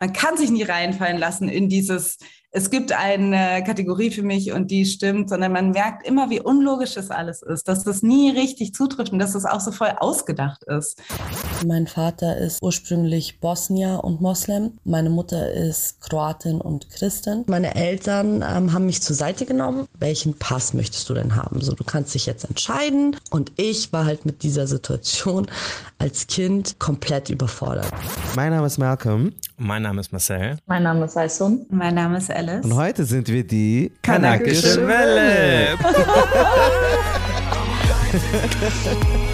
man kann sich nie reinfallen lassen in dieses, es gibt eine Kategorie für mich und die stimmt, sondern man merkt immer, wie unlogisch das alles ist, dass das nie richtig zutrifft und dass das auch so voll ausgedacht ist. Mein Vater ist ursprünglich Bosnier und Moslem. Meine Mutter ist Kroatin und Christin. Meine Eltern ähm, haben mich zur Seite genommen. Welchen Pass möchtest du denn haben? So, du kannst dich jetzt entscheiden. Und ich war halt mit dieser Situation als Kind komplett überfordert. Mein Name ist Malcolm. Mein Name ist Marcel. Mein Name ist Aisun. Mein Name ist Alice. Und heute sind wir die Kanakische Welle.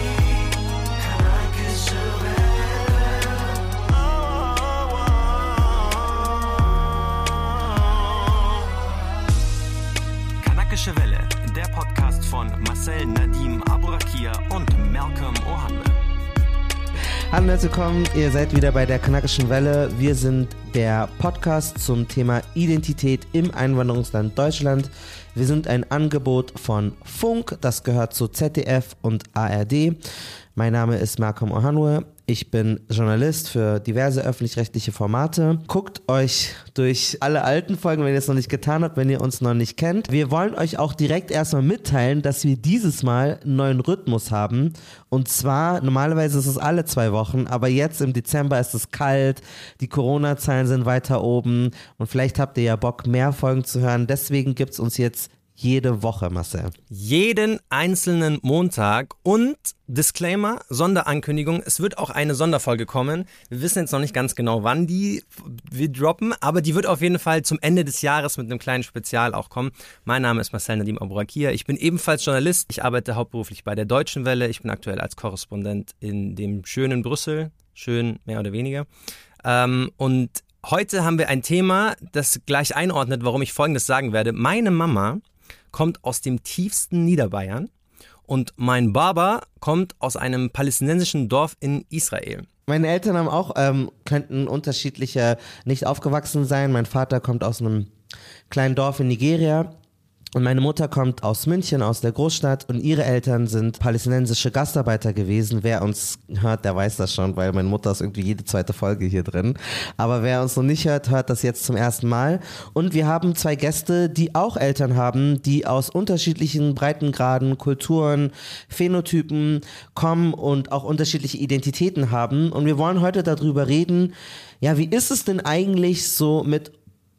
Hallo und herzlich willkommen, ihr seid wieder bei der Kanakischen Welle. Wir sind der Podcast zum Thema Identität im Einwanderungsland Deutschland. Wir sind ein Angebot von Funk, das gehört zu ZDF und ARD. Mein Name ist Malcolm Ohanwe. Ich bin Journalist für diverse öffentlich-rechtliche Formate. Guckt euch durch alle alten Folgen, wenn ihr es noch nicht getan habt, wenn ihr uns noch nicht kennt. Wir wollen euch auch direkt erstmal mitteilen, dass wir dieses Mal einen neuen Rhythmus haben. Und zwar, normalerweise ist es alle zwei Wochen, aber jetzt im Dezember ist es kalt, die Corona-Zahlen sind weiter oben und vielleicht habt ihr ja Bock, mehr Folgen zu hören. Deswegen gibt es uns jetzt jede Woche, Marcel. Jeden einzelnen Montag und Disclaimer, Sonderankündigung, es wird auch eine Sonderfolge kommen. Wir wissen jetzt noch nicht ganz genau, wann die wir droppen, aber die wird auf jeden Fall zum Ende des Jahres mit einem kleinen Spezial auch kommen. Mein Name ist Marcel Nadim Aburakia. Ich bin ebenfalls Journalist. Ich arbeite hauptberuflich bei der Deutschen Welle. Ich bin aktuell als Korrespondent in dem schönen Brüssel. Schön, mehr oder weniger. Ähm, und heute haben wir ein Thema, das gleich einordnet, warum ich Folgendes sagen werde. Meine Mama kommt aus dem tiefsten Niederbayern und mein Baba kommt aus einem palästinensischen Dorf in Israel. Meine Eltern haben auch, ähm, könnten unterschiedlicher nicht aufgewachsen sein. Mein Vater kommt aus einem kleinen Dorf in Nigeria und meine Mutter kommt aus München, aus der Großstadt und ihre Eltern sind palästinensische Gastarbeiter gewesen. Wer uns hört, der weiß das schon, weil meine Mutter ist irgendwie jede zweite Folge hier drin. Aber wer uns noch nicht hört, hört das jetzt zum ersten Mal. Und wir haben zwei Gäste, die auch Eltern haben, die aus unterschiedlichen Breitengraden, Kulturen, Phänotypen kommen und auch unterschiedliche Identitäten haben. Und wir wollen heute darüber reden, ja, wie ist es denn eigentlich so mit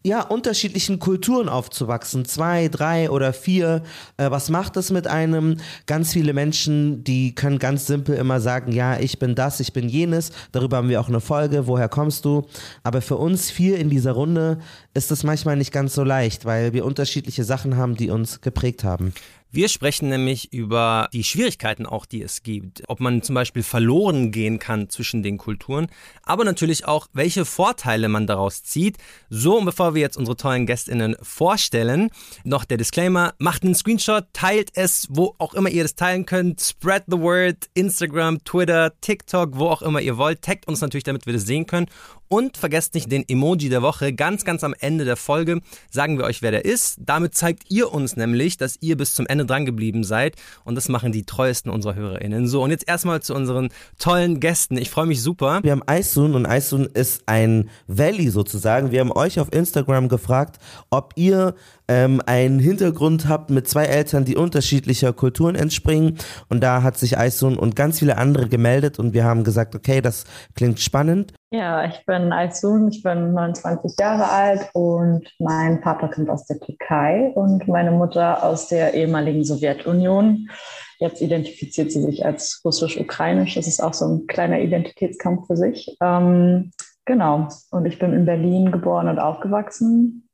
ja, unterschiedlichen Kulturen aufzuwachsen. Zwei, drei oder vier. Äh, was macht das mit einem? Ganz viele Menschen, die können ganz simpel immer sagen, ja, ich bin das, ich bin jenes. Darüber haben wir auch eine Folge, woher kommst du? Aber für uns vier in dieser Runde ist das manchmal nicht ganz so leicht, weil wir unterschiedliche Sachen haben, die uns geprägt haben. Wir sprechen nämlich über die Schwierigkeiten auch, die es gibt. Ob man zum Beispiel verloren gehen kann zwischen den Kulturen, aber natürlich auch, welche Vorteile man daraus zieht. So, und bevor wir jetzt unsere tollen GästInnen vorstellen, noch der Disclaimer, macht einen Screenshot, teilt es, wo auch immer ihr das teilen könnt, spread the word, Instagram, Twitter, TikTok, wo auch immer ihr wollt, taggt uns natürlich, damit wir das sehen können und vergesst nicht den Emoji der Woche. Ganz, ganz am Ende der Folge sagen wir euch, wer der ist. Damit zeigt ihr uns nämlich, dass ihr bis zum Ende dran geblieben seid. Und das machen die treuesten unserer HörerInnen. So, und jetzt erstmal zu unseren tollen Gästen. Ich freue mich super. Wir haben Aisun und Aisun ist ein Valley sozusagen. Wir haben euch auf Instagram gefragt, ob ihr ähm, einen Hintergrund habt mit zwei Eltern, die unterschiedlicher Kulturen entspringen. Und da hat sich Aisun und ganz viele andere gemeldet und wir haben gesagt, okay, das klingt spannend. Ja, ich bin Aisun, ich bin 29 Jahre alt und mein Vater kommt aus der Türkei und meine Mutter aus der ehemaligen Sowjetunion. Jetzt identifiziert sie sich als russisch-ukrainisch. Das ist auch so ein kleiner Identitätskampf für sich. Ähm, genau. Und ich bin in Berlin geboren und aufgewachsen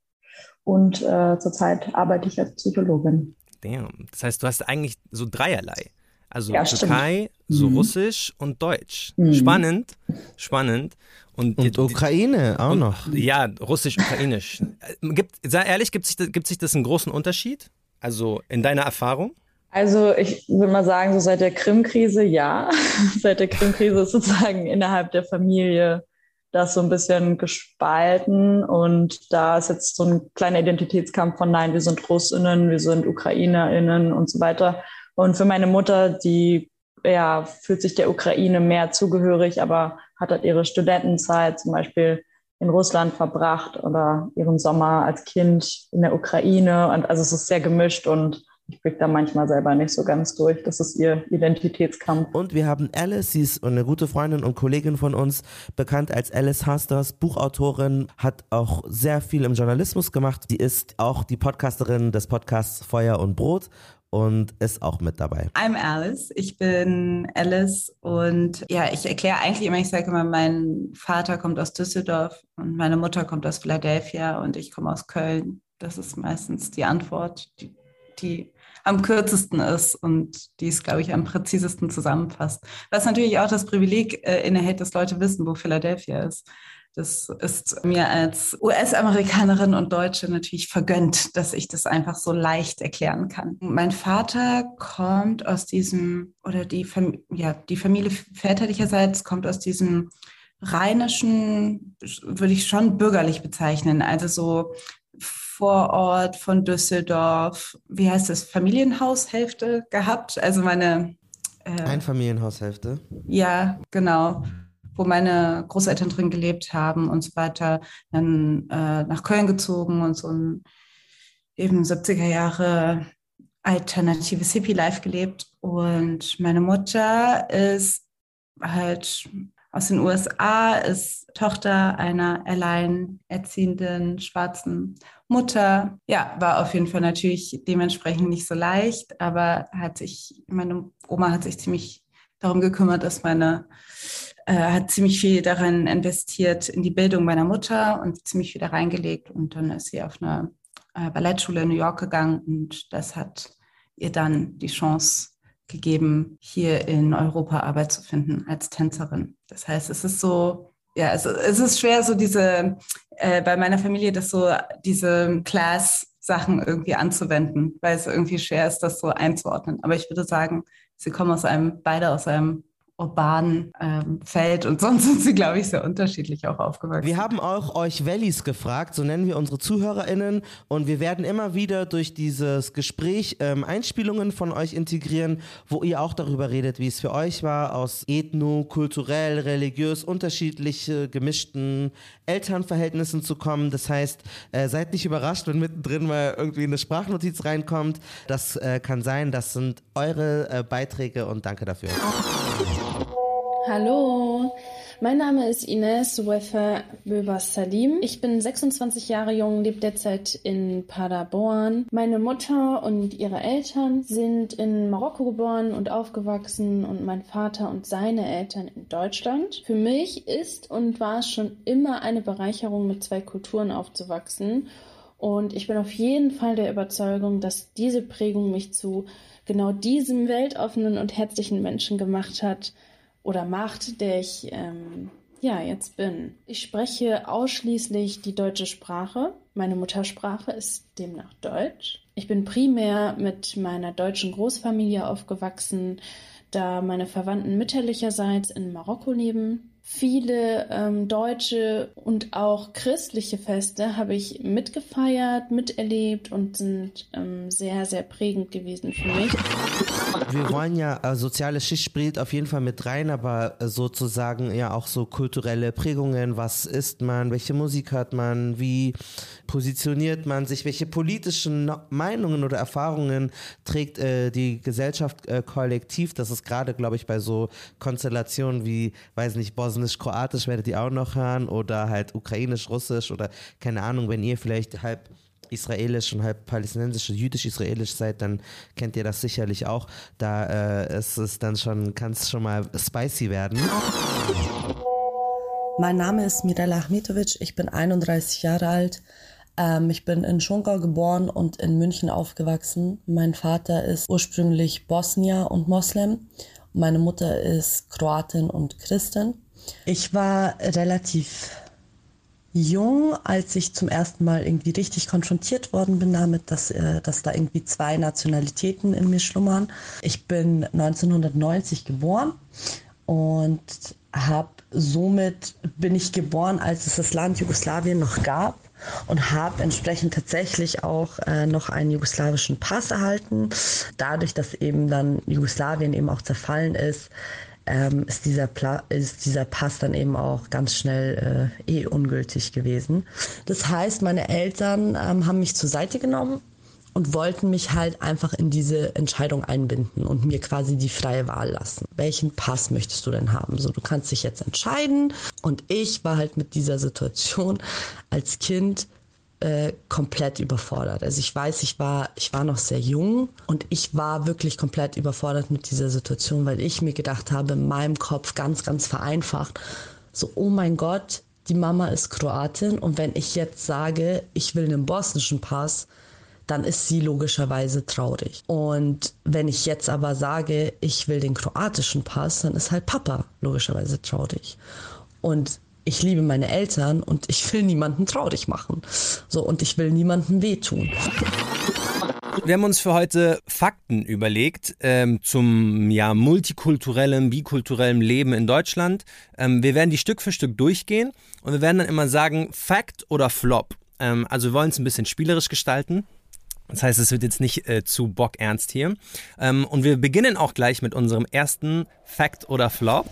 und äh, zurzeit arbeite ich als Psychologin. Damn. Das heißt, du hast eigentlich so dreierlei. Also ja, Türkei, stimmt. so mhm. Russisch und Deutsch. Mhm. Spannend, spannend. Und, und die, Ukraine auch und, noch. Ja, Russisch-Ukrainisch. gibt, sei ehrlich, gibt sich, das, gibt sich das einen großen Unterschied? Also in deiner Erfahrung? Also ich würde mal sagen, so seit der Krim-Krise ja. seit der Krim-Krise ist sozusagen innerhalb der Familie das so ein bisschen gespalten und da ist jetzt so ein kleiner Identitätskampf von nein, wir sind Russinnen, wir sind Ukrainerinnen und so weiter. Und für meine Mutter, die ja, fühlt sich der Ukraine mehr zugehörig, aber hat halt ihre Studentenzeit zum Beispiel in Russland verbracht oder ihren Sommer als Kind in der Ukraine. Und also es ist sehr gemischt und ich blick da manchmal selber nicht so ganz durch. Das ist ihr Identitätskampf. Und wir haben Alice, sie ist eine gute Freundin und Kollegin von uns, bekannt als Alice Hasters, Buchautorin, hat auch sehr viel im Journalismus gemacht. Sie ist auch die Podcasterin des Podcasts Feuer und Brot und ist auch mit dabei. I'm Alice. Ich bin Alice und ja, ich erkläre eigentlich immer, ich sage immer, mein Vater kommt aus Düsseldorf und meine Mutter kommt aus Philadelphia und ich komme aus Köln. Das ist meistens die Antwort, die, die am kürzesten ist und die es, glaube ich, am präzisesten zusammenfasst. Was natürlich auch das Privileg äh, innehält, dass Leute wissen, wo Philadelphia ist. Das ist mir als US-Amerikanerin und Deutsche natürlich vergönnt, dass ich das einfach so leicht erklären kann. Mein Vater kommt aus diesem, oder die, Fam ja, die Familie väterlicherseits kommt aus diesem rheinischen, würde ich schon bürgerlich bezeichnen. Also so Vorort von Düsseldorf, wie heißt das, Familienhaushälfte gehabt. Also meine. Äh, Einfamilienhaushälfte? Ja, genau. Wo meine Großeltern drin gelebt haben und so weiter. Dann äh, nach Köln gezogen und so ein eben 70er Jahre alternatives Hippie-Life gelebt. Und meine Mutter ist halt aus den USA, ist Tochter einer alleinerziehenden schwarzen Mutter. Ja, war auf jeden Fall natürlich dementsprechend nicht so leicht, aber hat sich, meine Oma hat sich ziemlich darum gekümmert, dass meine, äh, hat ziemlich viel daran investiert in die Bildung meiner Mutter und ziemlich viel da reingelegt. Und dann ist sie auf eine äh, Ballettschule in New York gegangen und das hat ihr dann die Chance gegeben, hier in Europa Arbeit zu finden als Tänzerin. Das heißt, es ist so, ja, es, es ist schwer, so diese, äh, bei meiner Familie, das so, diese Class-Sachen irgendwie anzuwenden, weil es irgendwie schwer ist, das so einzuordnen. Aber ich würde sagen, sie kommen aus einem, beide aus einem urbanen ähm, Feld und sonst sind sie, glaube ich, sehr unterschiedlich auch aufgewachsen. Wir haben auch euch Wellies gefragt, so nennen wir unsere ZuhörerInnen und wir werden immer wieder durch dieses Gespräch ähm, Einspielungen von euch integrieren, wo ihr auch darüber redet, wie es für euch war, aus ethno, kulturell, religiös unterschiedliche, gemischten Elternverhältnissen zu kommen. Das heißt, äh, seid nicht überrascht, wenn mittendrin mal irgendwie eine Sprachnotiz reinkommt. Das äh, kann sein, das sind eure äh, Beiträge und danke dafür. Hallo, mein Name ist Ines Wefer Böber Salim. Ich bin 26 Jahre jung, lebe derzeit in Paderborn. Meine Mutter und ihre Eltern sind in Marokko geboren und aufgewachsen und mein Vater und seine Eltern in Deutschland. Für mich ist und war es schon immer eine Bereicherung, mit zwei Kulturen aufzuwachsen. Und ich bin auf jeden Fall der Überzeugung, dass diese Prägung mich zu genau diesem weltoffenen und herzlichen Menschen gemacht hat, oder Macht, der ich ähm, ja jetzt bin. Ich spreche ausschließlich die deutsche Sprache. Meine Muttersprache ist demnach Deutsch. Ich bin primär mit meiner deutschen Großfamilie aufgewachsen, da meine Verwandten mütterlicherseits in Marokko leben. Viele ähm, deutsche und auch christliche Feste habe ich mitgefeiert, miterlebt und sind ähm, sehr, sehr prägend gewesen für mich. Wir wollen ja, äh, soziale Schicht spielt auf jeden Fall mit rein, aber äh, sozusagen ja auch so kulturelle Prägungen. Was isst man? Welche Musik hört man? Wie positioniert man sich? Welche politischen Meinungen oder Erfahrungen trägt äh, die Gesellschaft äh, kollektiv? Das ist gerade, glaube ich, bei so Konstellationen wie, weiß nicht, Bosnisch-Kroatisch werdet ihr auch noch hören oder halt Ukrainisch-Russisch oder keine Ahnung, wenn ihr vielleicht halb israelisch und halb palästinensisch, jüdisch-israelisch seid, dann kennt ihr das sicherlich auch. Da äh, ist es dann schon, kann es schon mal spicy werden. Mein Name ist Mirella Ahmetovic, ich bin 31 Jahre alt. Ähm, ich bin in Schongau geboren und in München aufgewachsen. Mein Vater ist ursprünglich Bosnier und Moslem. Meine Mutter ist Kroatin und Christin. Ich war relativ jung, als ich zum ersten Mal irgendwie richtig konfrontiert worden bin damit, dass, äh, dass da irgendwie zwei Nationalitäten in mir schlummern. Ich bin 1990 geboren und habe somit bin ich geboren, als es das Land Jugoslawien noch gab und habe entsprechend tatsächlich auch äh, noch einen jugoslawischen Pass erhalten. Dadurch, dass eben dann Jugoslawien eben auch zerfallen ist, ähm, ist, dieser Pla ist dieser Pass dann eben auch ganz schnell äh, eh ungültig gewesen. Das heißt, meine Eltern ähm, haben mich zur Seite genommen und wollten mich halt einfach in diese Entscheidung einbinden und mir quasi die freie Wahl lassen. Welchen Pass möchtest du denn haben? So, du kannst dich jetzt entscheiden. Und ich war halt mit dieser Situation als Kind äh, komplett überfordert. Also ich weiß, ich war, ich war noch sehr jung und ich war wirklich komplett überfordert mit dieser Situation, weil ich mir gedacht habe, in meinem Kopf ganz, ganz vereinfacht, so, oh mein Gott, die Mama ist Kroatin und wenn ich jetzt sage, ich will einen bosnischen Pass, dann ist sie logischerweise traurig. Und wenn ich jetzt aber sage, ich will den kroatischen Pass, dann ist halt Papa logischerweise traurig. Und ich liebe meine Eltern und ich will niemanden traurig machen. So, und ich will niemandem wehtun. Wir haben uns für heute Fakten überlegt ähm, zum ja, multikulturellen, bikulturellen Leben in Deutschland. Ähm, wir werden die Stück für Stück durchgehen und wir werden dann immer sagen, Fact oder Flop. Ähm, also wir wollen es ein bisschen spielerisch gestalten. Das heißt, es wird jetzt nicht äh, zu bockernst hier. Ähm, und wir beginnen auch gleich mit unserem ersten Fact oder Flop.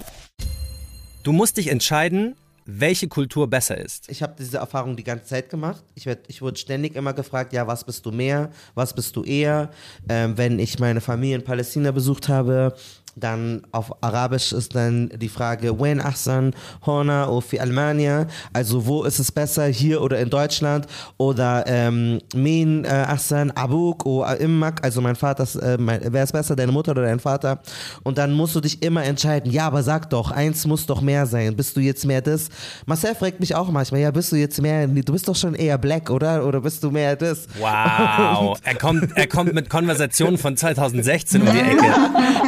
Du musst dich entscheiden, welche Kultur besser ist. Ich habe diese Erfahrung die ganze Zeit gemacht. Ich, werd, ich wurde ständig immer gefragt, ja, was bist du mehr, was bist du eher? Ähm, wenn ich meine Familie in Palästina besucht habe, dann auf Arabisch ist dann die Frage, Wen Ahsan, Hona oder fi Almania? Also wo ist es besser, hier oder in Deutschland? Oder ähm, Min äh, Ahsan, Abuk oder Immak, also mein Vater, äh, wer ist besser, deine Mutter oder dein Vater? Und dann musst du dich immer entscheiden, ja, aber sag doch, eins muss doch mehr sein. Bist du jetzt mehr das? Marcel fragt mich auch manchmal, ja, bist du jetzt mehr, du bist doch schon eher black, oder? Oder bist du mehr das? Wow, er kommt, er kommt mit Konversationen von 2016 um die Ecke.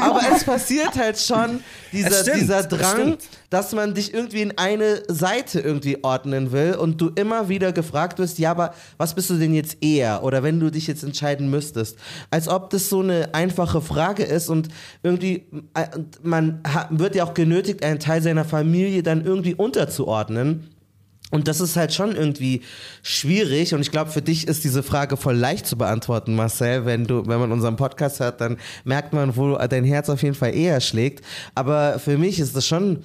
aber es passiert halt schon dieser, stimmt, dieser Drang, dass man dich irgendwie in eine Seite irgendwie ordnen will und du immer wieder gefragt wirst, ja, aber was bist du denn jetzt eher? Oder wenn du dich jetzt entscheiden müsstest. Als ob das so eine einfache Frage ist und irgendwie, äh, man wird ja auch genötigt, einen Teil seiner Familie dann irgendwie unterzuordnen. Und das ist halt schon irgendwie schwierig. Und ich glaube, für dich ist diese Frage voll leicht zu beantworten, Marcel. Wenn du, wenn man unseren Podcast hört, dann merkt man, wo dein Herz auf jeden Fall eher schlägt. Aber für mich ist das schon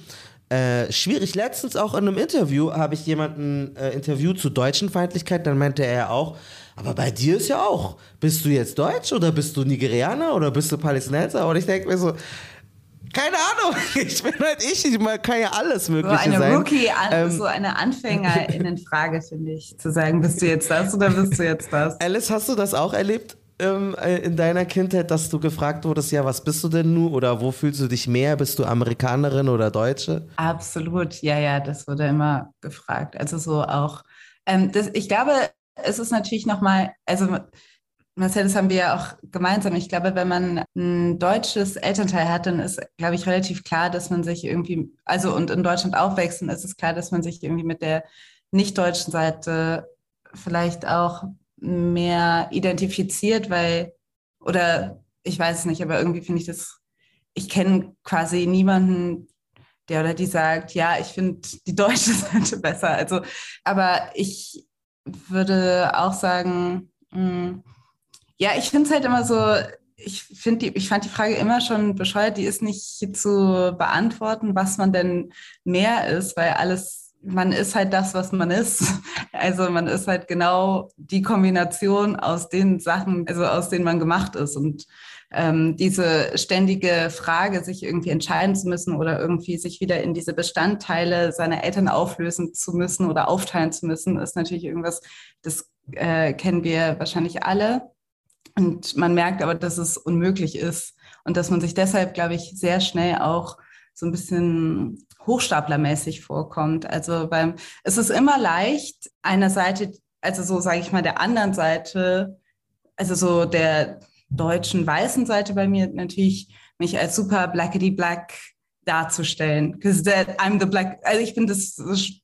äh, schwierig. Letztens auch in einem Interview habe ich jemanden äh, interviewt zu deutschen Feindlichkeit. Dann meinte er auch, aber bei dir ist ja auch, bist du jetzt Deutsch oder bist du Nigerianer oder bist du Palästinenser? Und ich denke mir so, keine Ahnung, ich bin halt ich, ich kann ja alles Mögliche so eine sein. Rookie, ähm, so eine Anfängerinnenfrage, finde ich, zu sagen, bist du jetzt das oder bist du jetzt das? Alice, hast du das auch erlebt? Ähm, äh, in deiner Kindheit, dass du gefragt wurdest, ja, was bist du denn nun oder wo fühlst du dich mehr? Bist du Amerikanerin oder Deutsche? Absolut, ja, ja, das wurde immer gefragt. Also so auch, ähm, das, ich glaube, es ist natürlich nochmal, also Marcel, das haben wir ja auch gemeinsam. Ich glaube, wenn man ein deutsches Elternteil hat, dann ist, glaube ich, relativ klar, dass man sich irgendwie, also und in Deutschland aufwächst, ist es klar, dass man sich irgendwie mit der nicht-deutschen Seite vielleicht auch mehr identifiziert, weil, oder ich weiß es nicht, aber irgendwie finde ich das, ich kenne quasi niemanden, der oder die sagt, ja, ich finde die deutsche Seite besser. Also, aber ich würde auch sagen, mh, hm, ja, ich finde es halt immer so, ich finde ich fand die Frage immer schon bescheuert, die ist nicht zu beantworten, was man denn mehr ist, weil alles, man ist halt das, was man ist. Also man ist halt genau die Kombination aus den Sachen, also aus denen man gemacht ist. Und ähm, diese ständige Frage, sich irgendwie entscheiden zu müssen oder irgendwie sich wieder in diese Bestandteile seiner Eltern auflösen zu müssen oder aufteilen zu müssen, ist natürlich irgendwas, das äh, kennen wir wahrscheinlich alle. Und man merkt aber, dass es unmöglich ist und dass man sich deshalb, glaube ich, sehr schnell auch so ein bisschen hochstaplermäßig vorkommt. Also beim, es ist immer leicht, einer Seite, also so sage ich mal, der anderen Seite, also so der deutschen weißen Seite bei mir natürlich, mich als super blackety black darzustellen. Because I'm the black, also ich bin das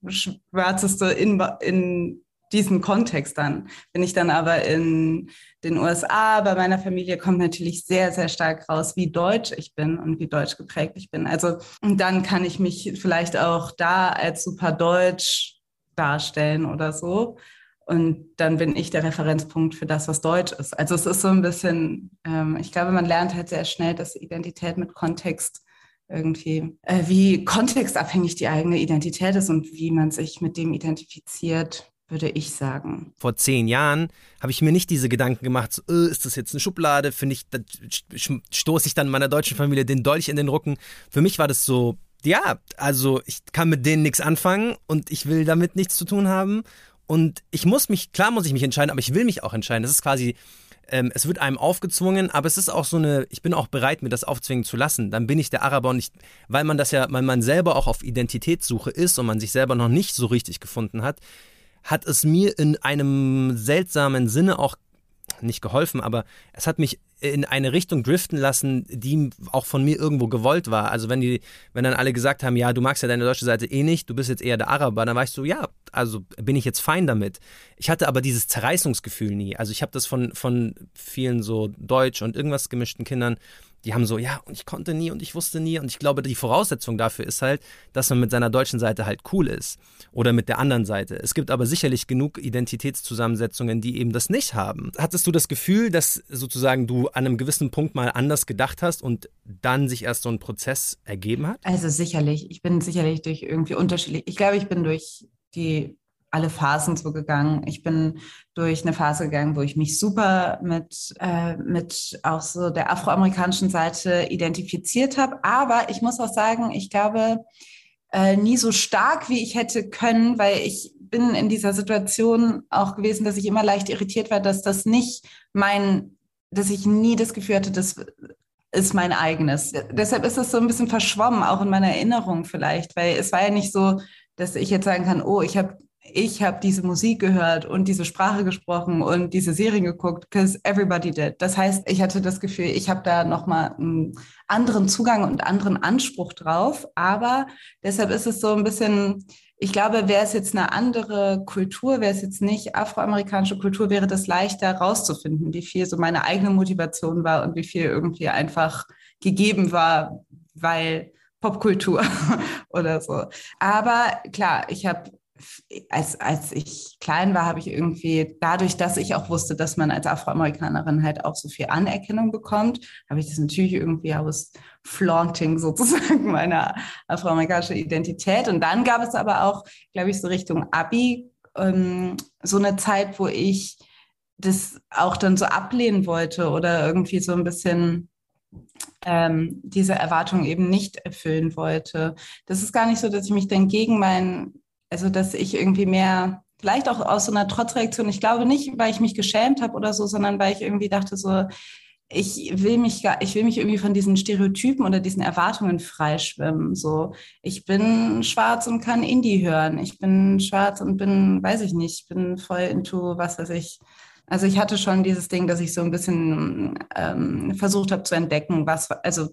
schwarzeste in, in diesen Kontext dann. Bin ich dann aber in den USA, bei meiner Familie kommt natürlich sehr, sehr stark raus, wie deutsch ich bin und wie deutsch geprägt ich bin. Also, und dann kann ich mich vielleicht auch da als super deutsch darstellen oder so. Und dann bin ich der Referenzpunkt für das, was Deutsch ist. Also es ist so ein bisschen, ähm, ich glaube, man lernt halt sehr schnell, dass Identität mit Kontext irgendwie, äh, wie kontextabhängig die eigene Identität ist und wie man sich mit dem identifiziert, würde ich sagen. Vor zehn Jahren habe ich mir nicht diese Gedanken gemacht, so, äh, ist das jetzt eine Schublade? Finde ich, stoße ich dann meiner deutschen Familie den Dolch in den Rücken. Für mich war das so, ja, also ich kann mit denen nichts anfangen und ich will damit nichts zu tun haben. Und ich muss mich, klar muss ich mich entscheiden, aber ich will mich auch entscheiden. Das ist quasi, ähm, es wird einem aufgezwungen, aber es ist auch so eine, ich bin auch bereit, mir das aufzwingen zu lassen. Dann bin ich der Araber und ich, weil man das ja, weil man selber auch auf Identitätssuche ist und man sich selber noch nicht so richtig gefunden hat, hat es mir in einem seltsamen Sinne auch nicht geholfen, aber es hat mich in eine Richtung driften lassen, die auch von mir irgendwo gewollt war. Also wenn die, wenn dann alle gesagt haben, ja, du magst ja deine deutsche Seite eh nicht, du bist jetzt eher der Araber, dann war ich so, ja, also bin ich jetzt fein damit. Ich hatte aber dieses Zerreißungsgefühl nie. Also ich habe das von, von vielen so deutsch und irgendwas gemischten Kindern die haben so, ja, und ich konnte nie und ich wusste nie. Und ich glaube, die Voraussetzung dafür ist halt, dass man mit seiner deutschen Seite halt cool ist. Oder mit der anderen Seite. Es gibt aber sicherlich genug Identitätszusammensetzungen, die eben das nicht haben. Hattest du das Gefühl, dass sozusagen du an einem gewissen Punkt mal anders gedacht hast und dann sich erst so ein Prozess ergeben hat? Also sicherlich. Ich bin sicherlich durch irgendwie unterschiedlich. Ich glaube, ich bin durch die alle Phasen so gegangen. Ich bin durch eine Phase gegangen, wo ich mich super mit, äh, mit auch so der afroamerikanischen Seite identifiziert habe. Aber ich muss auch sagen, ich glaube, äh, nie so stark, wie ich hätte können, weil ich bin in dieser Situation auch gewesen, dass ich immer leicht irritiert war, dass das nicht mein, dass ich nie das Gefühl hatte, das ist mein eigenes. Deshalb ist es so ein bisschen verschwommen, auch in meiner Erinnerung vielleicht, weil es war ja nicht so, dass ich jetzt sagen kann, oh, ich habe ich habe diese Musik gehört und diese Sprache gesprochen und diese Serien geguckt, because everybody did. Das heißt, ich hatte das Gefühl, ich habe da nochmal einen anderen Zugang und anderen Anspruch drauf. Aber deshalb ist es so ein bisschen, ich glaube, wäre es jetzt eine andere Kultur, wäre es jetzt nicht afroamerikanische Kultur, wäre das leichter rauszufinden, wie viel so meine eigene Motivation war und wie viel irgendwie einfach gegeben war, weil Popkultur oder so. Aber klar, ich habe als, als ich klein war, habe ich irgendwie, dadurch, dass ich auch wusste, dass man als Afroamerikanerin halt auch so viel Anerkennung bekommt, habe ich das natürlich irgendwie aus Flaunting sozusagen meiner afroamerikanischen Identität. Und dann gab es aber auch, glaube ich, so Richtung Abi ähm, so eine Zeit, wo ich das auch dann so ablehnen wollte oder irgendwie so ein bisschen ähm, diese Erwartung eben nicht erfüllen wollte. Das ist gar nicht so, dass ich mich dann gegen mein also, dass ich irgendwie mehr, vielleicht auch aus so einer Trotzreaktion, ich glaube nicht, weil ich mich geschämt habe oder so, sondern weil ich irgendwie dachte so, ich will mich ich will mich irgendwie von diesen Stereotypen oder diesen Erwartungen freischwimmen. So, ich bin schwarz und kann Indie hören. Ich bin schwarz und bin, weiß ich nicht, bin voll into, was weiß ich, also ich hatte schon dieses Ding, dass ich so ein bisschen ähm, versucht habe zu entdecken, was, also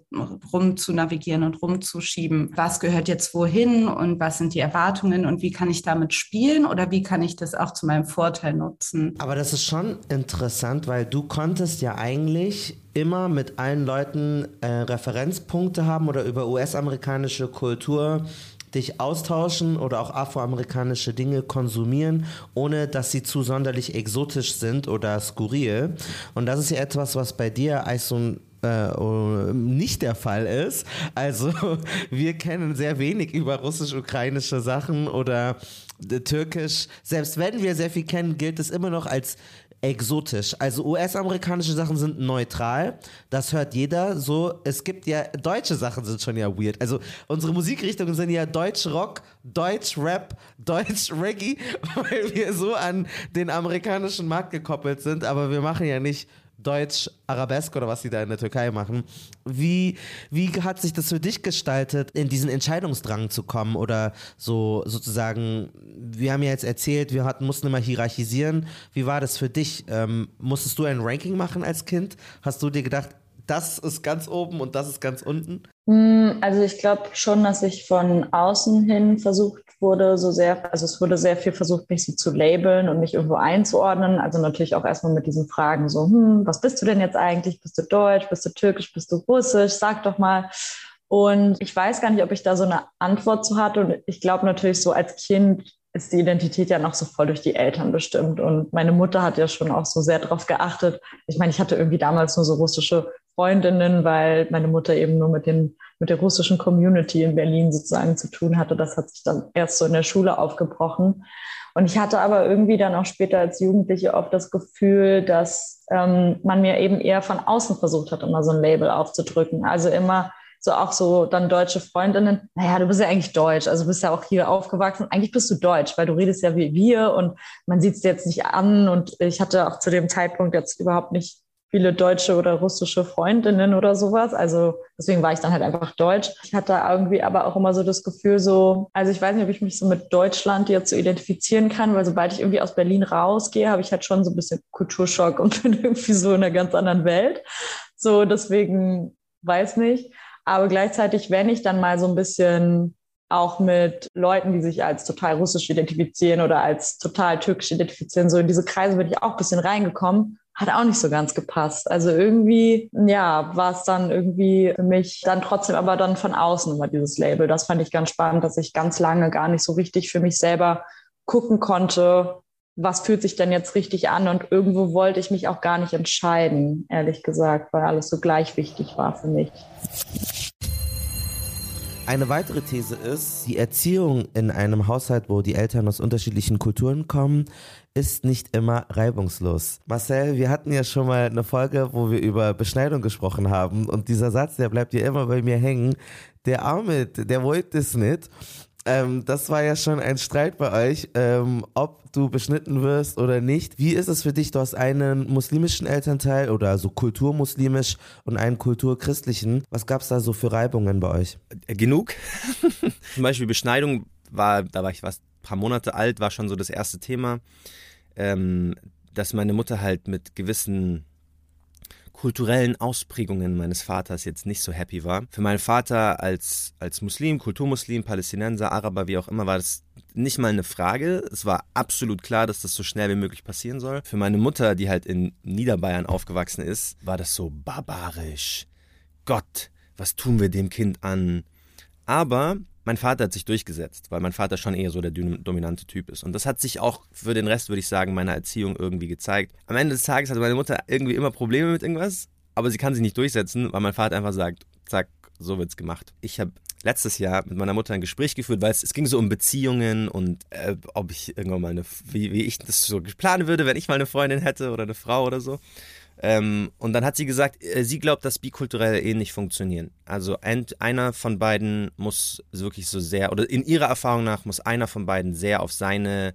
rum zu navigieren und rumzuschieben, was gehört jetzt wohin und was sind die Erwartungen und wie kann ich damit spielen oder wie kann ich das auch zu meinem Vorteil nutzen. Aber das ist schon interessant, weil du konntest ja eigentlich immer mit allen Leuten äh, Referenzpunkte haben oder über US-amerikanische Kultur dich austauschen oder auch afroamerikanische Dinge konsumieren, ohne dass sie zu sonderlich exotisch sind oder skurril. Und das ist ja etwas, was bei dir ein äh, oh, nicht der Fall ist. Also wir kennen sehr wenig über russisch-ukrainische Sachen oder äh, türkisch. Selbst wenn wir sehr viel kennen, gilt es immer noch als exotisch. Also US-amerikanische Sachen sind neutral. Das hört jeder. So, es gibt ja deutsche Sachen sind schon ja weird. Also unsere Musikrichtungen sind ja Deutsch Rock, Deutsch Rap, Deutsch Reggae, weil wir so an den amerikanischen Markt gekoppelt sind. Aber wir machen ja nicht Deutsch Arabesk oder was sie da in der Türkei machen. Wie, wie hat sich das für dich gestaltet, in diesen Entscheidungsdrang zu kommen oder so sozusagen, wir haben ja jetzt erzählt, wir hatten, mussten immer hierarchisieren. Wie war das für dich? Ähm, musstest du ein Ranking machen als Kind? Hast du dir gedacht, das ist ganz oben und das ist ganz unten? Hm, also ich glaube schon, dass ich von außen hin versucht wurde, so sehr, also es wurde sehr viel versucht, mich so zu labeln und mich irgendwo einzuordnen. Also natürlich auch erstmal mit diesen Fragen so, hm, was bist du denn jetzt eigentlich? Bist du deutsch? Bist du türkisch? Bist du russisch? Sag doch mal. Und ich weiß gar nicht, ob ich da so eine Antwort zu hatte. Und ich glaube natürlich so als Kind ist die Identität ja noch so voll durch die Eltern bestimmt. Und meine Mutter hat ja schon auch so sehr darauf geachtet. Ich meine, ich hatte irgendwie damals nur so russische Freundinnen, weil meine Mutter eben nur mit den mit der russischen Community in Berlin sozusagen zu tun hatte. Das hat sich dann erst so in der Schule aufgebrochen. Und ich hatte aber irgendwie dann auch später als Jugendliche oft das Gefühl, dass ähm, man mir eben eher von außen versucht hat, immer so ein Label aufzudrücken. Also immer so auch so dann deutsche Freundinnen, naja, du bist ja eigentlich deutsch, also bist ja auch hier aufgewachsen. Eigentlich bist du deutsch, weil du redest ja wie wir und man sieht es jetzt nicht an. Und ich hatte auch zu dem Zeitpunkt jetzt überhaupt nicht viele deutsche oder russische Freundinnen oder sowas. Also deswegen war ich dann halt einfach deutsch. Ich hatte irgendwie aber auch immer so das Gefühl, so, also ich weiß nicht, ob ich mich so mit Deutschland jetzt so identifizieren kann, weil sobald ich irgendwie aus Berlin rausgehe, habe ich halt schon so ein bisschen Kulturschock und bin irgendwie so in einer ganz anderen Welt. So, deswegen weiß nicht. Aber gleichzeitig, wenn ich dann mal so ein bisschen auch mit Leuten, die sich als total russisch identifizieren oder als total türkisch identifizieren, so in diese Kreise bin ich auch ein bisschen reingekommen hat auch nicht so ganz gepasst. Also irgendwie, ja, war es dann irgendwie für mich dann trotzdem aber dann von außen immer dieses Label. Das fand ich ganz spannend, dass ich ganz lange gar nicht so richtig für mich selber gucken konnte, was fühlt sich denn jetzt richtig an und irgendwo wollte ich mich auch gar nicht entscheiden, ehrlich gesagt, weil alles so gleich wichtig war für mich. Eine weitere These ist, die Erziehung in einem Haushalt, wo die Eltern aus unterschiedlichen Kulturen kommen, ist nicht immer reibungslos. Marcel, wir hatten ja schon mal eine Folge, wo wir über Beschneidung gesprochen haben und dieser Satz, der bleibt ja immer bei mir hängen. Der Arme, der wollte es nicht. Ähm, das war ja schon ein Streit bei euch, ähm, ob du beschnitten wirst oder nicht. Wie ist es für dich? Du hast einen muslimischen Elternteil oder so kulturmuslimisch und einen kulturchristlichen. Was gab es da so für Reibungen bei euch? Genug. Zum Beispiel Beschneidung war, da war ich was, paar Monate alt, war schon so das erste Thema, ähm, dass meine Mutter halt mit gewissen kulturellen Ausprägungen meines Vaters jetzt nicht so happy war. Für meinen Vater als, als Muslim, Kulturmuslim, Palästinenser, Araber, wie auch immer, war das nicht mal eine Frage. Es war absolut klar, dass das so schnell wie möglich passieren soll. Für meine Mutter, die halt in Niederbayern aufgewachsen ist, war das so barbarisch. Gott, was tun wir dem Kind an? Aber mein Vater hat sich durchgesetzt, weil mein Vater schon eher so der dominante Typ ist. Und das hat sich auch für den Rest, würde ich sagen, meiner Erziehung irgendwie gezeigt. Am Ende des Tages hatte meine Mutter irgendwie immer Probleme mit irgendwas, aber sie kann sich nicht durchsetzen, weil mein Vater einfach sagt, zack, so wird's gemacht. Ich habe letztes Jahr mit meiner Mutter ein Gespräch geführt, weil es, es ging so um Beziehungen und äh, ob ich irgendwann mal eine, wie, wie ich das so planen würde, wenn ich mal eine Freundin hätte oder eine Frau oder so. Ähm, und dann hat sie gesagt, äh, sie glaubt, dass bikulturelle Ehen nicht funktionieren. Also ein, einer von beiden muss wirklich so sehr, oder in ihrer Erfahrung nach muss einer von beiden sehr auf seine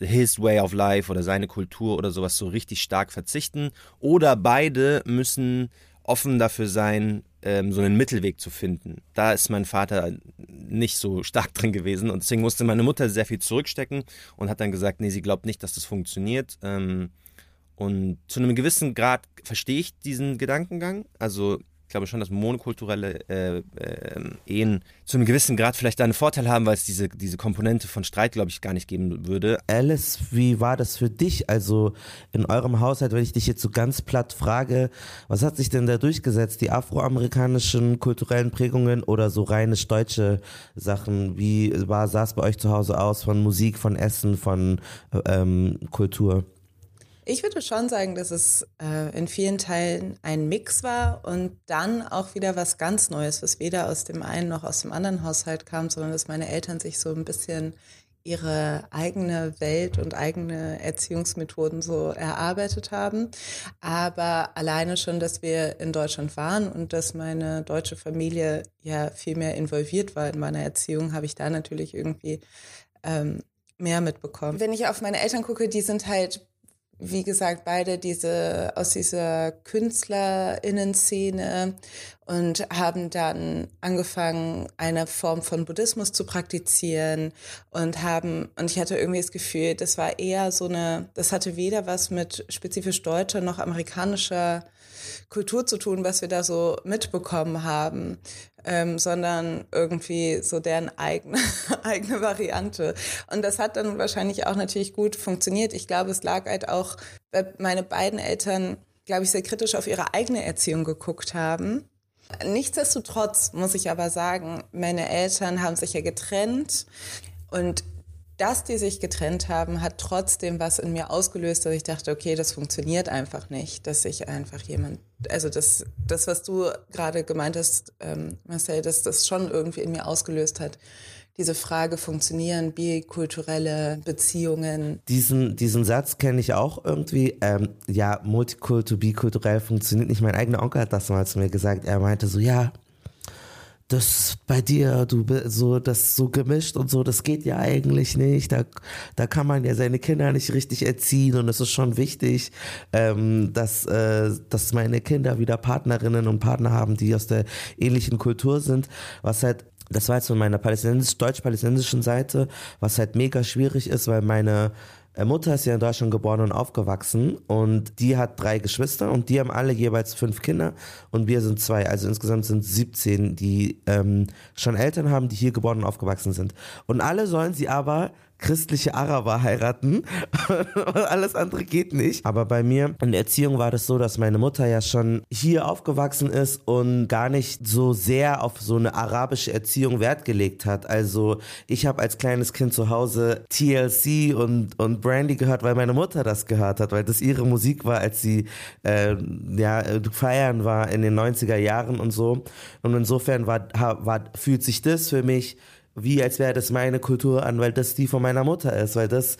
his way of life oder seine Kultur oder sowas so richtig stark verzichten. Oder beide müssen offen dafür sein, ähm, so einen Mittelweg zu finden. Da ist mein Vater nicht so stark drin gewesen und deswegen musste meine Mutter sehr viel zurückstecken und hat dann gesagt, nee, sie glaubt nicht, dass das funktioniert. Ähm, und zu einem gewissen Grad verstehe ich diesen Gedankengang. Also ich glaube schon, dass monokulturelle äh, äh, Ehen zu einem gewissen Grad vielleicht einen Vorteil haben, weil es diese, diese Komponente von Streit, glaube ich, gar nicht geben würde. Alice, wie war das für dich? Also in eurem Haushalt, wenn ich dich jetzt so ganz platt frage, was hat sich denn da durchgesetzt? Die afroamerikanischen kulturellen Prägungen oder so reinisch deutsche Sachen? Wie war, sah es bei euch zu Hause aus von Musik, von Essen, von ähm, Kultur? Ich würde schon sagen, dass es äh, in vielen Teilen ein Mix war und dann auch wieder was ganz Neues, was weder aus dem einen noch aus dem anderen Haushalt kam, sondern dass meine Eltern sich so ein bisschen ihre eigene Welt und eigene Erziehungsmethoden so erarbeitet haben. Aber alleine schon, dass wir in Deutschland waren und dass meine deutsche Familie ja viel mehr involviert war in meiner Erziehung, habe ich da natürlich irgendwie ähm, mehr mitbekommen. Wenn ich auf meine Eltern gucke, die sind halt wie gesagt, beide diese aus dieser KünstlerInnen-Szene und haben dann angefangen, eine Form von Buddhismus zu praktizieren und haben, und ich hatte irgendwie das Gefühl, das war eher so eine, das hatte weder was mit spezifisch deutscher noch amerikanischer Kultur zu tun, was wir da so mitbekommen haben, ähm, sondern irgendwie so deren eigene, eigene Variante. Und das hat dann wahrscheinlich auch natürlich gut funktioniert. Ich glaube, es lag halt auch, weil meine beiden Eltern, glaube ich, sehr kritisch auf ihre eigene Erziehung geguckt haben. Nichtsdestotrotz muss ich aber sagen, meine Eltern haben sich ja getrennt und dass die sich getrennt haben, hat trotzdem was in mir ausgelöst, dass ich dachte, okay, das funktioniert einfach nicht, dass sich einfach jemand, also das, das was du gerade gemeint hast, ähm, Marcel, dass das schon irgendwie in mir ausgelöst hat, diese Frage, funktionieren bikulturelle Beziehungen? Diesen, diesen Satz kenne ich auch irgendwie. Ähm, ja, multikultur, bikulturell funktioniert nicht. Mein eigener Onkel hat das mal zu mir gesagt. Er meinte so, ja, das bei dir, du so das so gemischt und so, das geht ja eigentlich nicht. Da, da kann man ja seine Kinder nicht richtig erziehen und es ist schon wichtig, ähm, dass, äh, dass meine Kinder wieder Partnerinnen und Partner haben, die aus der ähnlichen Kultur sind, was halt das war jetzt von meiner palästinensisch, deutsch-palästinensischen Seite, was halt mega schwierig ist, weil meine Mutter ist ja in Deutschland geboren und aufgewachsen und die hat drei Geschwister und die haben alle jeweils fünf Kinder und wir sind zwei. Also insgesamt sind 17, die ähm, schon Eltern haben, die hier geboren und aufgewachsen sind. Und alle sollen sie aber christliche Araber heiraten. Alles andere geht nicht. Aber bei mir in der Erziehung war das so, dass meine Mutter ja schon hier aufgewachsen ist und gar nicht so sehr auf so eine arabische Erziehung Wert gelegt hat. Also ich habe als kleines Kind zu Hause TLC und, und Brandy gehört, weil meine Mutter das gehört hat, weil das ihre Musik war, als sie äh, ja, feiern war in den 90er Jahren und so. Und insofern war, war, fühlt sich das für mich wie als wäre das meine Kultur an, weil das die von meiner Mutter ist, weil das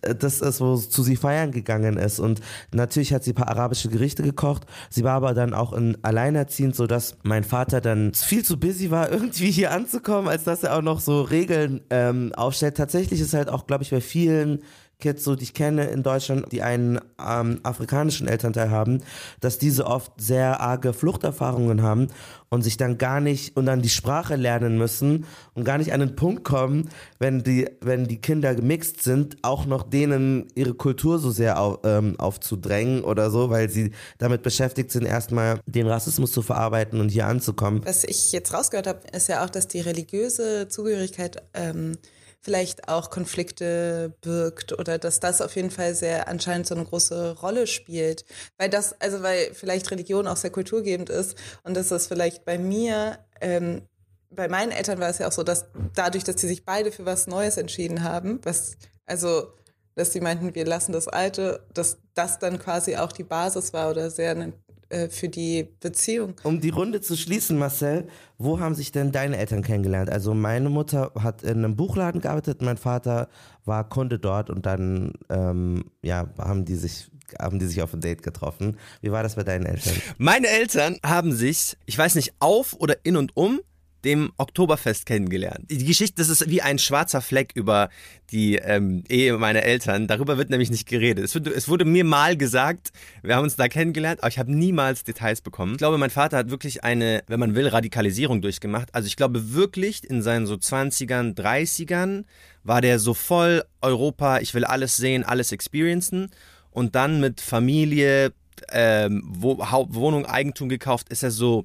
das ist, wo zu sie feiern gegangen ist. Und natürlich hat sie ein paar arabische Gerichte gekocht. Sie war aber dann auch in, alleinerziehend, so dass mein Vater dann viel zu busy war, irgendwie hier anzukommen, als dass er auch noch so Regeln ähm, aufstellt. Tatsächlich ist halt auch, glaube ich, bei vielen Kids, so die ich kenne in Deutschland, die einen ähm, afrikanischen Elternteil haben, dass diese oft sehr arge Fluchterfahrungen haben und sich dann gar nicht und dann die Sprache lernen müssen und gar nicht an den Punkt kommen, wenn die, wenn die Kinder gemixt sind, auch noch denen ihre Kultur so sehr auf, ähm, aufzudrängen oder so, weil sie damit beschäftigt sind, erstmal den Rassismus zu verarbeiten und hier anzukommen. Was ich jetzt rausgehört habe, ist ja auch, dass die religiöse Zugehörigkeit ähm, vielleicht auch Konflikte birgt oder dass das auf jeden Fall sehr anscheinend so eine große Rolle spielt. Weil das, also weil vielleicht Religion auch sehr kulturgebend ist und dass das vielleicht bei mir, ähm, bei meinen Eltern war es ja auch so, dass dadurch, dass sie sich beide für was Neues entschieden haben, was, also dass sie meinten, wir lassen das Alte, dass das dann quasi auch die Basis war oder sehr eine äh, für die Beziehung. Um die Runde zu schließen, Marcel, wo haben sich denn deine Eltern kennengelernt? Also meine Mutter hat in einem Buchladen gearbeitet, mein Vater war Kunde dort und dann ähm, ja, haben die sich haben die sich auf ein Date getroffen. Wie war das bei deinen Eltern? Meine Eltern haben sich, ich weiß nicht, auf oder in und um dem Oktoberfest kennengelernt. Die Geschichte, das ist wie ein schwarzer Fleck über die ähm, Ehe meiner Eltern. Darüber wird nämlich nicht geredet. Es, wird, es wurde mir mal gesagt, wir haben uns da kennengelernt, aber ich habe niemals Details bekommen. Ich glaube, mein Vater hat wirklich eine, wenn man will, Radikalisierung durchgemacht. Also ich glaube wirklich in seinen so 20ern, 30ern war der so voll Europa, ich will alles sehen, alles experiencen. Und dann mit Familie, ähm, Wohnung, Eigentum gekauft, ist er so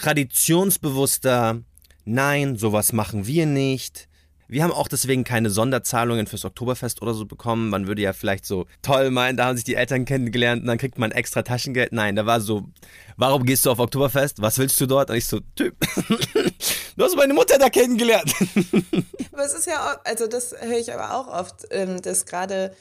traditionsbewusster, nein, sowas machen wir nicht. Wir haben auch deswegen keine Sonderzahlungen fürs Oktoberfest oder so bekommen. Man würde ja vielleicht so toll meinen, da haben sich die Eltern kennengelernt und dann kriegt man extra Taschengeld. Nein, da war so, warum gehst du auf Oktoberfest? Was willst du dort? Und ich so, Typ, du hast meine Mutter da kennengelernt. Aber es ist ja, also das höre ich aber auch oft, ähm, dass gerade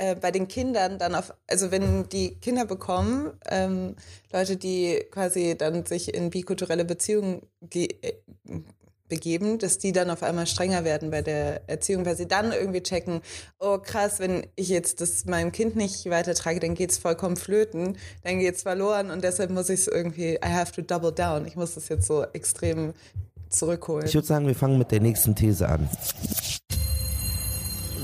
äh, bei den Kindern dann auf, also wenn die Kinder bekommen, ähm, Leute, die quasi dann sich in bikulturelle Beziehungen äh, begeben, dass die dann auf einmal strenger werden bei der Erziehung, weil sie dann irgendwie checken, oh krass, wenn ich jetzt das meinem Kind nicht weitertrage, dann geht's vollkommen flöten, dann geht's verloren und deshalb muss ich es irgendwie, I have to double down. Ich muss das jetzt so extrem zurückholen. Ich würde sagen, wir fangen mit der nächsten These an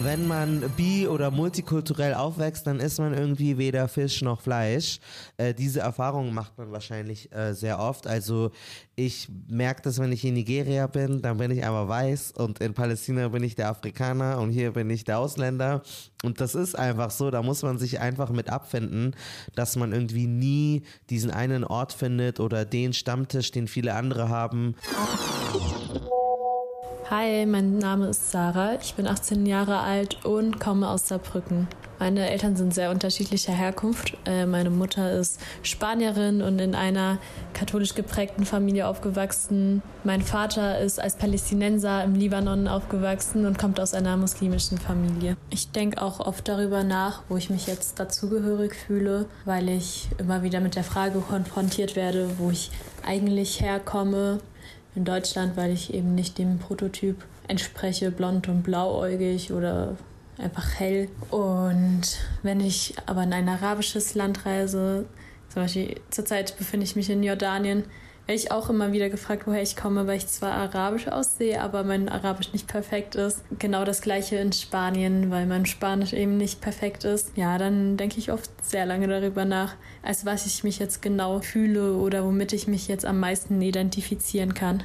wenn man bi- oder multikulturell aufwächst, dann ist man irgendwie weder Fisch noch Fleisch. Äh, diese Erfahrung macht man wahrscheinlich äh, sehr oft. Also ich merke das, wenn ich in Nigeria bin, dann bin ich aber weiß und in Palästina bin ich der Afrikaner und hier bin ich der Ausländer. Und das ist einfach so, da muss man sich einfach mit abfinden, dass man irgendwie nie diesen einen Ort findet oder den Stammtisch, den viele andere haben. Hi, mein Name ist Sarah. Ich bin 18 Jahre alt und komme aus Saarbrücken. Meine Eltern sind sehr unterschiedlicher Herkunft. Äh, meine Mutter ist Spanierin und in einer katholisch geprägten Familie aufgewachsen. Mein Vater ist als Palästinenser im Libanon aufgewachsen und kommt aus einer muslimischen Familie. Ich denke auch oft darüber nach, wo ich mich jetzt dazugehörig fühle, weil ich immer wieder mit der Frage konfrontiert werde, wo ich eigentlich herkomme in Deutschland, weil ich eben nicht dem Prototyp entspreche, blond und blauäugig oder einfach hell. Und wenn ich aber in ein arabisches Land reise, zum Beispiel zurzeit befinde ich mich in Jordanien, werde ich auch immer wieder gefragt, woher ich komme, weil ich zwar arabisch aussehe, aber mein Arabisch nicht perfekt ist. Genau das gleiche in Spanien, weil mein Spanisch eben nicht perfekt ist. Ja, dann denke ich oft sehr lange darüber nach, als was ich mich jetzt genau fühle oder womit ich mich jetzt am meisten identifizieren kann.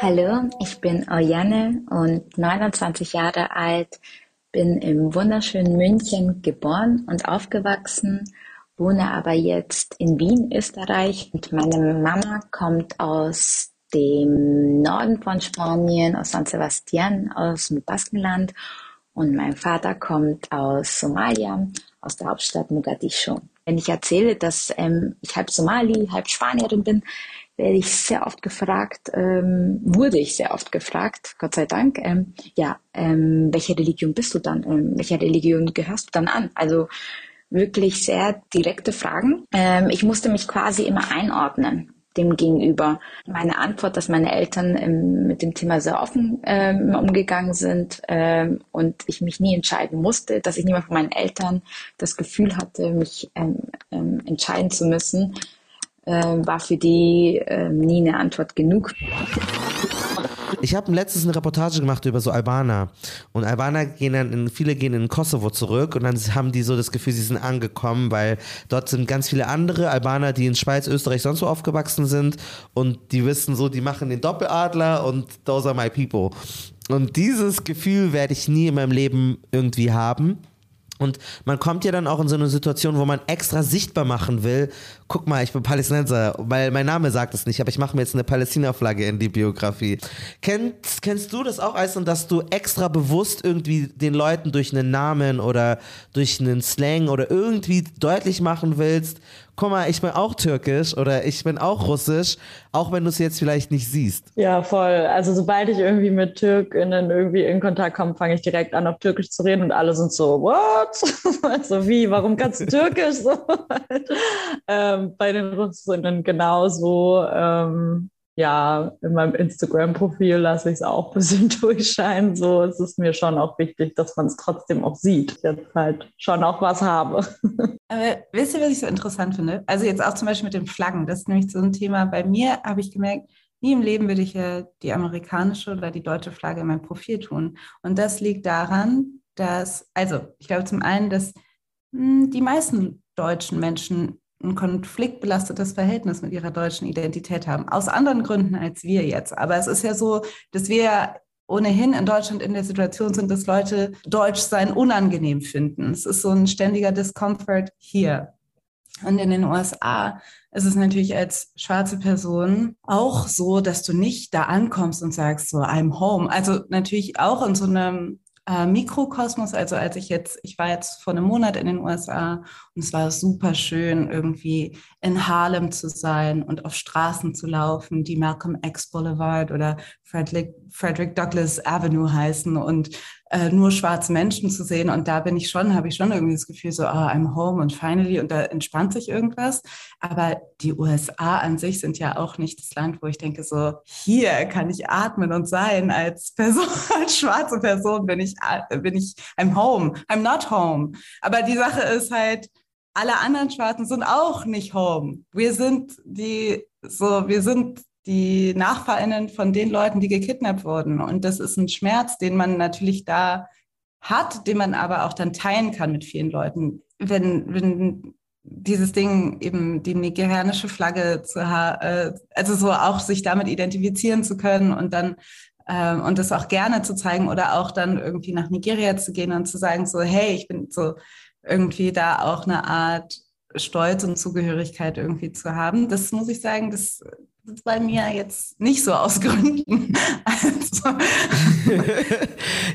Hallo, ich bin Oriane und 29 Jahre alt, bin im wunderschönen München geboren und aufgewachsen wohne aber jetzt in Wien, Österreich. Und meine Mama kommt aus dem Norden von Spanien, aus San Sebastian, aus dem Baskenland. Und mein Vater kommt aus Somalia, aus der Hauptstadt Mogadischu. Wenn ich erzähle, dass ähm, ich halb Somali, halb Spanierin bin, werde ich sehr oft gefragt, ähm, wurde ich sehr oft gefragt, Gott sei Dank, ähm, ja, ähm, welche Religion bist du dann? Ähm, welcher Religion gehörst du dann an? Also wirklich sehr direkte Fragen. Ähm, ich musste mich quasi immer einordnen dem gegenüber. Meine Antwort, dass meine Eltern ähm, mit dem Thema sehr offen ähm, umgegangen sind ähm, und ich mich nie entscheiden musste, dass ich niemand von meinen Eltern das Gefühl hatte, mich ähm, ähm, entscheiden zu müssen, äh, war für die nie eine Antwort genug. Ich habe letztens eine Reportage gemacht über so Albaner. Und Albaner gehen dann, in, viele gehen in Kosovo zurück und dann haben die so das Gefühl, sie sind angekommen, weil dort sind ganz viele andere Albaner, die in Schweiz, Österreich sonst so aufgewachsen sind und die wissen so, die machen den Doppeladler und those are my people. Und dieses Gefühl werde ich nie in meinem Leben irgendwie haben. Und man kommt ja dann auch in so eine Situation, wo man extra sichtbar machen will, guck mal, ich bin Palästinenser, weil mein Name sagt es nicht, aber ich mache mir jetzt eine Palästina-Flagge in die Biografie. Kennst, kennst du das auch, Eisen, dass du extra bewusst irgendwie den Leuten durch einen Namen oder durch einen Slang oder irgendwie deutlich machen willst, guck mal, ich bin auch türkisch oder ich bin auch russisch, auch wenn du es jetzt vielleicht nicht siehst. Ja, voll. Also sobald ich irgendwie mit Türkinnen irgendwie in Kontakt komme, fange ich direkt an, auf Türkisch zu reden und alle sind so, what? also wie, warum kannst du Türkisch? So, ähm, bei den Russinnen genauso. Ähm, ja, in meinem Instagram-Profil lasse ich es auch ein bisschen durchscheinen. So, es ist mir schon auch wichtig, dass man es trotzdem auch sieht. Jetzt halt schon auch was habe. Aber wisst ihr, was ich so interessant finde? Also jetzt auch zum Beispiel mit den Flaggen. Das ist nämlich so ein Thema. Bei mir habe ich gemerkt, nie im Leben würde ich ja die amerikanische oder die deutsche Flagge in meinem Profil tun. Und das liegt daran, dass, also ich glaube zum einen, dass mh, hm, die meisten deutschen Menschen ein konfliktbelastetes Verhältnis mit ihrer deutschen Identität haben. Aus anderen Gründen als wir jetzt. Aber es ist ja so, dass wir ohnehin in Deutschland in der Situation sind, dass Leute Deutsch sein unangenehm finden. Es ist so ein ständiger Discomfort hier. Und in den USA ist es natürlich als schwarze Person auch so, dass du nicht da ankommst und sagst so, I'm home. Also natürlich auch in so einem äh, Mikrokosmos. Also als ich jetzt, ich war jetzt vor einem Monat in den USA und es war super schön, irgendwie in Harlem zu sein und auf Straßen zu laufen, die Malcolm X Boulevard oder Frederick, Frederick Douglass Avenue heißen und äh, nur schwarze Menschen zu sehen. Und da bin ich schon, habe ich schon irgendwie das Gefühl, so, oh, I'm home und finally, und da entspannt sich irgendwas. Aber die USA an sich sind ja auch nicht das Land, wo ich denke, so, hier kann ich atmen und sein als Person, als schwarze Person bin ich, äh, bin ich, I'm home, I'm not home. Aber die Sache ist halt, alle anderen Schwarzen sind auch nicht home. Wir sind die, so, wir sind die NachfahrInnen von den Leuten, die gekidnappt wurden. Und das ist ein Schmerz, den man natürlich da hat, den man aber auch dann teilen kann mit vielen Leuten. Wenn, wenn dieses Ding eben die nigerianische Flagge zu haben, äh, also so auch sich damit identifizieren zu können und dann äh, und das auch gerne zu zeigen oder auch dann irgendwie nach Nigeria zu gehen und zu sagen so, hey, ich bin so irgendwie da auch eine Art Stolz und Zugehörigkeit irgendwie zu haben. Das muss ich sagen, das bei mir jetzt nicht so aus. Also.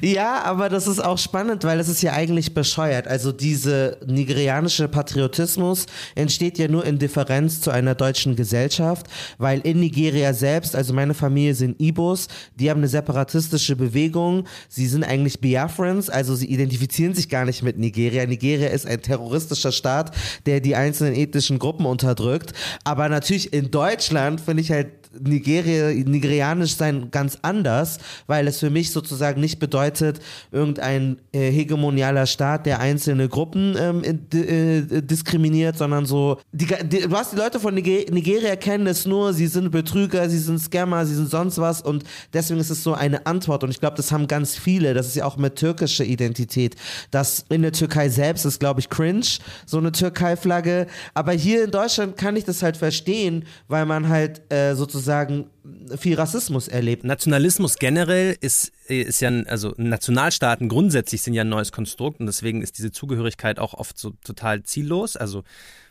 ja, aber das ist auch spannend, weil es ist ja eigentlich bescheuert. Also diese nigerianische Patriotismus entsteht ja nur in Differenz zu einer deutschen Gesellschaft, weil in Nigeria selbst, also meine Familie sind Ibos, die haben eine separatistische Bewegung, sie sind eigentlich Biafrans, also sie identifizieren sich gar nicht mit Nigeria. Nigeria ist ein terroristischer Staat, der die einzelnen ethnischen Gruppen unterdrückt. Aber natürlich in Deutschland finde ich halt Nigeria, nigerianisch sein ganz anders, weil es für mich sozusagen nicht bedeutet, irgendein äh, hegemonialer Staat, der einzelne Gruppen ähm, äh, diskriminiert, sondern so, die, die, du hast die Leute von Niger Nigeria kennen es nur, sie sind Betrüger, sie sind Scammer, sie sind sonst was und deswegen ist es so eine Antwort und ich glaube, das haben ganz viele, das ist ja auch mit türkischer Identität, dass in der Türkei selbst ist, glaube ich, cringe, so eine Türkei-Flagge, aber hier in Deutschland kann ich das halt verstehen, weil man halt äh, sozusagen sozusagen viel Rassismus erlebt. Nationalismus generell ist, ist ja, also Nationalstaaten grundsätzlich sind ja ein neues Konstrukt und deswegen ist diese Zugehörigkeit auch oft so total ziellos. Also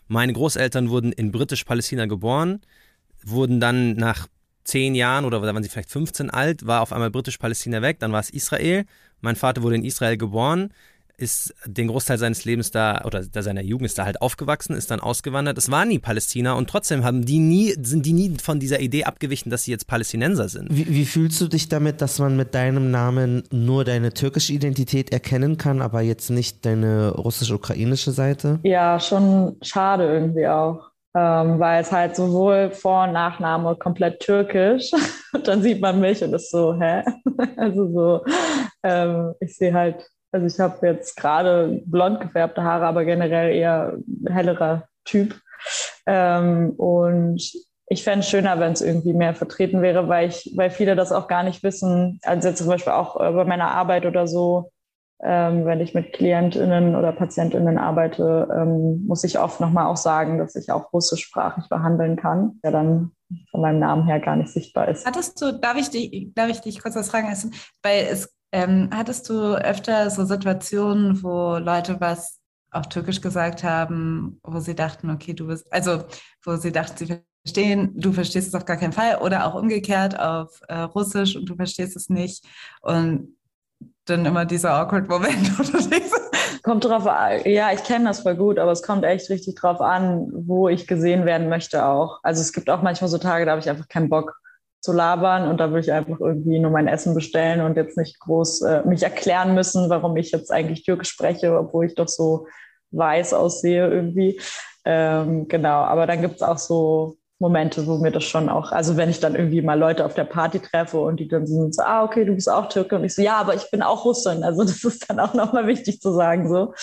meine Großeltern wurden in britisch-Palästina geboren, wurden dann nach zehn Jahren oder da waren sie vielleicht 15 alt, war auf einmal britisch-Palästina weg, dann war es Israel. Mein Vater wurde in Israel geboren, ist den Großteil seines Lebens da oder seiner Jugend ist da halt aufgewachsen, ist dann ausgewandert. Es war nie Palästina und trotzdem haben die nie, sind die nie von dieser Idee abgewichen, dass sie jetzt Palästinenser sind. Wie, wie fühlst du dich damit, dass man mit deinem Namen nur deine türkische Identität erkennen kann, aber jetzt nicht deine russisch-ukrainische Seite? Ja, schon schade irgendwie auch. Ähm, weil es halt sowohl Vor- und Nachname komplett türkisch und dann sieht man mich und ist so, hä? Also so, ähm, ich sehe halt also ich habe jetzt gerade blond gefärbte Haare, aber generell eher hellerer Typ. Ähm, und ich fände es schöner, wenn es irgendwie mehr vertreten wäre, weil ich, weil viele das auch gar nicht wissen. Also jetzt zum Beispiel auch äh, bei meiner Arbeit oder so, ähm, wenn ich mit KlientInnen oder PatientInnen arbeite, ähm, muss ich oft nochmal auch sagen, dass ich auch russischsprachig behandeln kann, der dann von meinem Namen her gar nicht sichtbar ist. Hattest du, darf ich dich, darf ich dich kurz was fragen? Weil es ähm, hattest du öfter so Situationen, wo Leute was auf Türkisch gesagt haben, wo sie dachten, okay, du bist, also wo sie dachten, sie verstehen, du verstehst es auf gar keinen Fall oder auch umgekehrt auf äh, Russisch und du verstehst es nicht und dann immer dieser awkward Moment oder Kommt drauf an, ja, ich kenne das voll gut, aber es kommt echt richtig drauf an, wo ich gesehen werden möchte auch. Also es gibt auch manchmal so Tage, da habe ich einfach keinen Bock zu labern und da würde ich einfach irgendwie nur mein Essen bestellen und jetzt nicht groß äh, mich erklären müssen, warum ich jetzt eigentlich Türkisch spreche, obwohl ich doch so weiß aussehe irgendwie. Ähm, genau, aber dann gibt es auch so Momente, wo mir das schon auch, also wenn ich dann irgendwie mal Leute auf der Party treffe und die dann sind so, ah, okay, du bist auch Türke und ich so, ja, aber ich bin auch Russin. Also das ist dann auch nochmal wichtig zu sagen, so.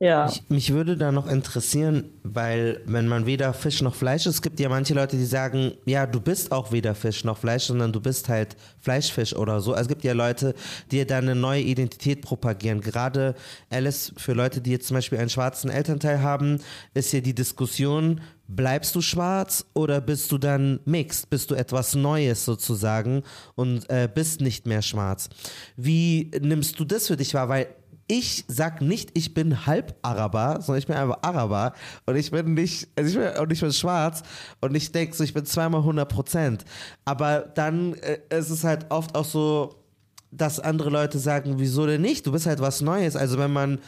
Ja. Ich, mich würde da noch interessieren, weil wenn man weder Fisch noch Fleisch ist, es gibt ja manche Leute, die sagen, ja, du bist auch weder Fisch noch Fleisch, sondern du bist halt Fleischfisch oder so. Also es gibt ja Leute, die da eine neue Identität propagieren. Gerade Alice, für Leute, die jetzt zum Beispiel einen schwarzen Elternteil haben, ist ja die Diskussion, bleibst du schwarz oder bist du dann mixed? Bist du etwas Neues sozusagen und äh, bist nicht mehr schwarz? Wie nimmst du das für dich wahr? Weil ich sag nicht, ich bin halb Araber, sondern ich bin einfach Araber und ich bin nicht, also ich bin, und ich bin schwarz und ich denke so, ich bin zweimal 100 Prozent. Aber dann äh, ist es halt oft auch so, dass andere Leute sagen, wieso denn nicht? Du bist halt was Neues. Also wenn man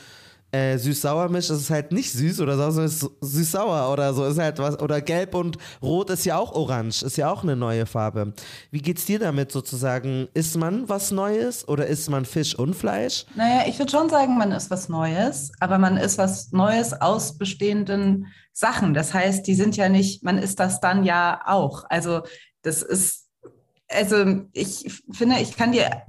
äh, süß-sauer mischt, ist es halt nicht süß oder so, sondern süß-sauer oder so. Ist halt was, oder gelb und rot ist ja auch orange, ist ja auch eine neue Farbe. Wie geht's dir damit sozusagen? Ist man was Neues oder ist man Fisch und Fleisch? Naja, ich würde schon sagen, man ist was Neues, aber man ist was Neues aus bestehenden Sachen. Das heißt, die sind ja nicht, man ist das dann ja auch. Also, das ist, also ich finde, ich kann dir,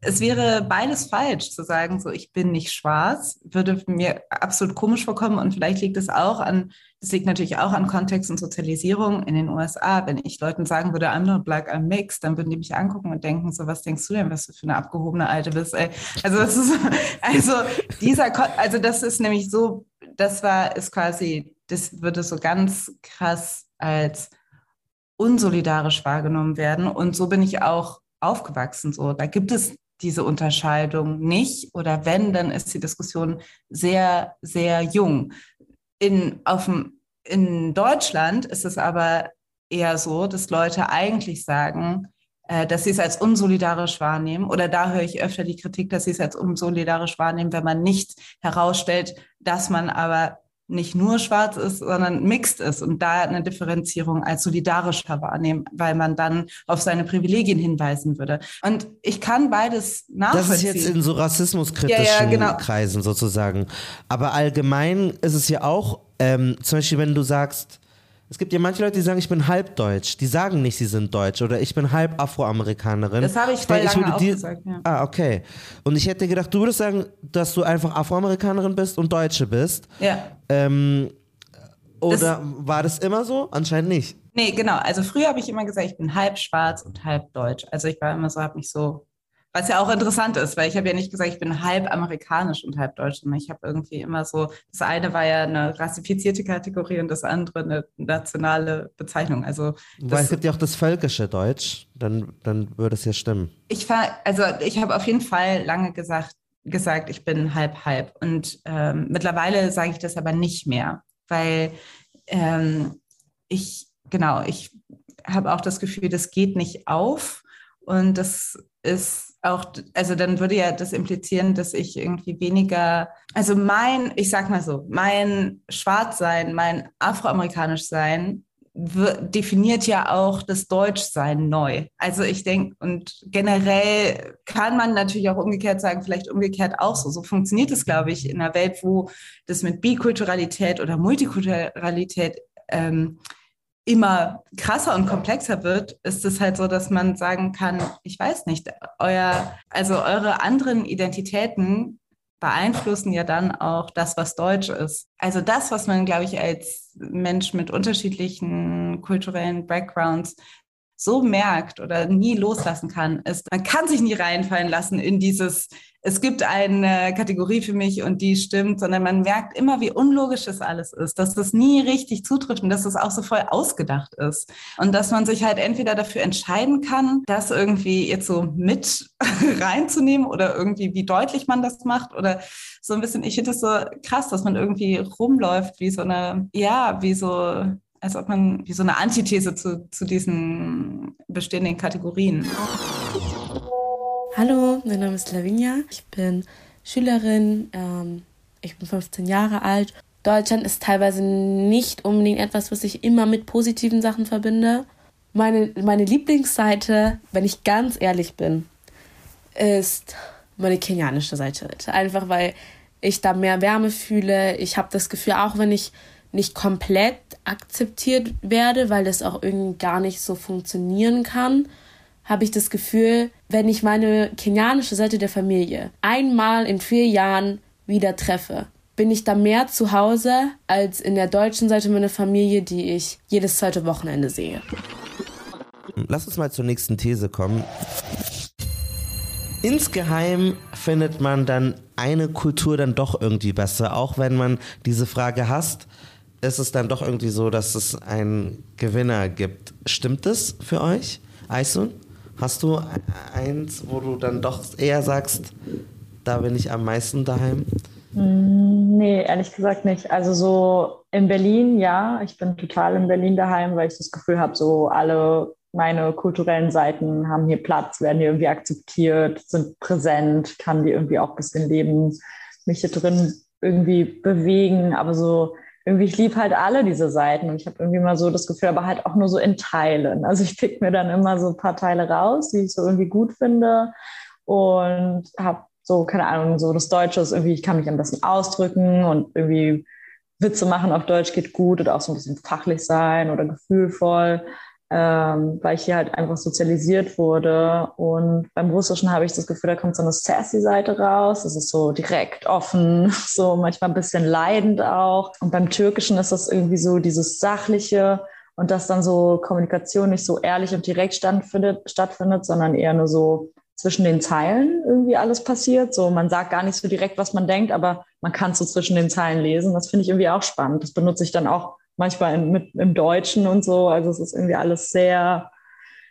es wäre beides falsch zu sagen, so ich bin nicht schwarz, würde mir absolut komisch vorkommen und vielleicht liegt es auch an, das liegt natürlich auch an Kontext und Sozialisierung in den USA. Wenn ich Leuten sagen würde, I'm not black, I'm mixed, dann würden die mich angucken und denken, so was denkst du denn, was du für eine abgehobene Alte bist? Ey? Also das ist, also dieser, also das ist nämlich so, das war, ist quasi, das würde so ganz krass als unsolidarisch wahrgenommen werden und so bin ich auch aufgewachsen. So, da gibt es diese Unterscheidung nicht oder wenn, dann ist die Diskussion sehr, sehr jung. In, auf dem, in Deutschland ist es aber eher so, dass Leute eigentlich sagen, äh, dass sie es als unsolidarisch wahrnehmen. Oder da höre ich öfter die Kritik, dass sie es als unsolidarisch wahrnehmen, wenn man nicht herausstellt, dass man aber nicht nur schwarz ist, sondern mixed ist und da eine Differenzierung als solidarischer wahrnehmen, weil man dann auf seine Privilegien hinweisen würde. Und ich kann beides nachvollziehen. Das ist jetzt in so rassismuskritischen ja, ja, genau. Kreisen sozusagen. Aber allgemein ist es ja auch, ähm, zum Beispiel, wenn du sagst, es gibt ja manche Leute, die sagen, ich bin halb deutsch. Die sagen nicht, sie sind deutsch oder ich bin halb Afroamerikanerin. Das habe ich voll ich lange auch dir, gesagt, ja. Ah, okay. Und ich hätte gedacht, du würdest sagen, dass du einfach Afroamerikanerin bist und Deutsche bist. Ja. Ähm, oder das, war das immer so? Anscheinend nicht. Nee, genau. Also früher habe ich immer gesagt, ich bin halb schwarz und halb deutsch. Also ich war immer so, habe mich so was ja auch interessant ist, weil ich habe ja nicht gesagt, ich bin halb amerikanisch und halb deutsch, sondern ich habe irgendwie immer so, das eine war ja eine rassifizierte Kategorie und das andere eine nationale Bezeichnung. Also weil es gibt ja auch das völkische Deutsch, dann, dann würde es ja stimmen. Ich war, also ich habe auf jeden Fall lange gesagt, gesagt, ich bin halb halb. Und ähm, mittlerweile sage ich das aber nicht mehr, weil ähm, ich, genau, ich habe auch das Gefühl, das geht nicht auf. Und das ist auch, also dann würde ja das implizieren, dass ich irgendwie weniger, also mein, ich sag mal so, mein Schwarzsein, mein Afroamerikanisch Sein definiert ja auch das Deutschsein neu. Also ich denke, und generell kann man natürlich auch umgekehrt sagen, vielleicht umgekehrt auch so. So funktioniert es, glaube ich, in einer Welt, wo das mit Bikulturalität oder Multikulturalität ähm, immer krasser und komplexer wird, ist es halt so, dass man sagen kann, ich weiß nicht, euer, also eure anderen Identitäten beeinflussen ja dann auch das, was Deutsch ist. Also das, was man, glaube ich, als Mensch mit unterschiedlichen kulturellen Backgrounds so merkt oder nie loslassen kann, ist, man kann sich nie reinfallen lassen in dieses, es gibt eine Kategorie für mich und die stimmt, sondern man merkt immer, wie unlogisch das alles ist, dass das nie richtig zutrifft und dass das auch so voll ausgedacht ist. Und dass man sich halt entweder dafür entscheiden kann, das irgendwie jetzt so mit reinzunehmen oder irgendwie, wie deutlich man das macht oder so ein bisschen, ich finde das so krass, dass man irgendwie rumläuft wie so eine, ja, wie so als ob man wie so eine Antithese zu, zu diesen bestehenden Kategorien. Hallo, mein Name ist Lavinia. Ich bin Schülerin. Ähm, ich bin 15 Jahre alt. Deutschland ist teilweise nicht unbedingt etwas, was ich immer mit positiven Sachen verbinde. Meine, meine Lieblingsseite, wenn ich ganz ehrlich bin, ist meine kenianische Seite. Einfach weil ich da mehr Wärme fühle. Ich habe das Gefühl, auch wenn ich nicht komplett akzeptiert werde, weil das auch irgendwie gar nicht so funktionieren kann, habe ich das Gefühl, wenn ich meine kenianische Seite der Familie einmal in vier Jahren wieder treffe, bin ich da mehr zu Hause als in der deutschen Seite meiner Familie, die ich jedes zweite Wochenende sehe. Lass uns mal zur nächsten These kommen. Insgeheim findet man dann eine Kultur dann doch irgendwie besser, auch wenn man diese Frage hasst ist es dann doch irgendwie so, dass es einen Gewinner gibt. Stimmt das für euch, Aisun? Hast du eins, wo du dann doch eher sagst, da bin ich am meisten daheim? Mm, nee, ehrlich gesagt nicht. Also so in Berlin, ja, ich bin total in Berlin daheim, weil ich das Gefühl habe, so alle meine kulturellen Seiten haben hier Platz, werden hier irgendwie akzeptiert, sind präsent, kann die irgendwie auch ein bisschen leben, mich hier drin irgendwie bewegen, aber so irgendwie, ich liebe halt alle diese Seiten und ich habe irgendwie mal so das Gefühl, aber halt auch nur so in Teilen. Also ich pick mir dann immer so ein paar Teile raus, die ich so irgendwie gut finde und habe so, keine Ahnung, so das Deutsche ist irgendwie, ich kann mich am besten ausdrücken und irgendwie Witze machen auf Deutsch geht gut oder auch so ein bisschen fachlich sein oder gefühlvoll ähm, weil ich hier halt einfach sozialisiert wurde. Und beim Russischen habe ich das Gefühl, da kommt so eine sassy Seite raus. Das ist so direkt offen, so manchmal ein bisschen leidend auch. Und beim Türkischen ist das irgendwie so dieses Sachliche und dass dann so Kommunikation nicht so ehrlich und direkt stattfindet, sondern eher nur so zwischen den Zeilen irgendwie alles passiert. So, man sagt gar nicht so direkt, was man denkt, aber man kann so zwischen den Zeilen lesen. Das finde ich irgendwie auch spannend. Das benutze ich dann auch manchmal in, mit, im Deutschen und so. Also es ist irgendwie alles sehr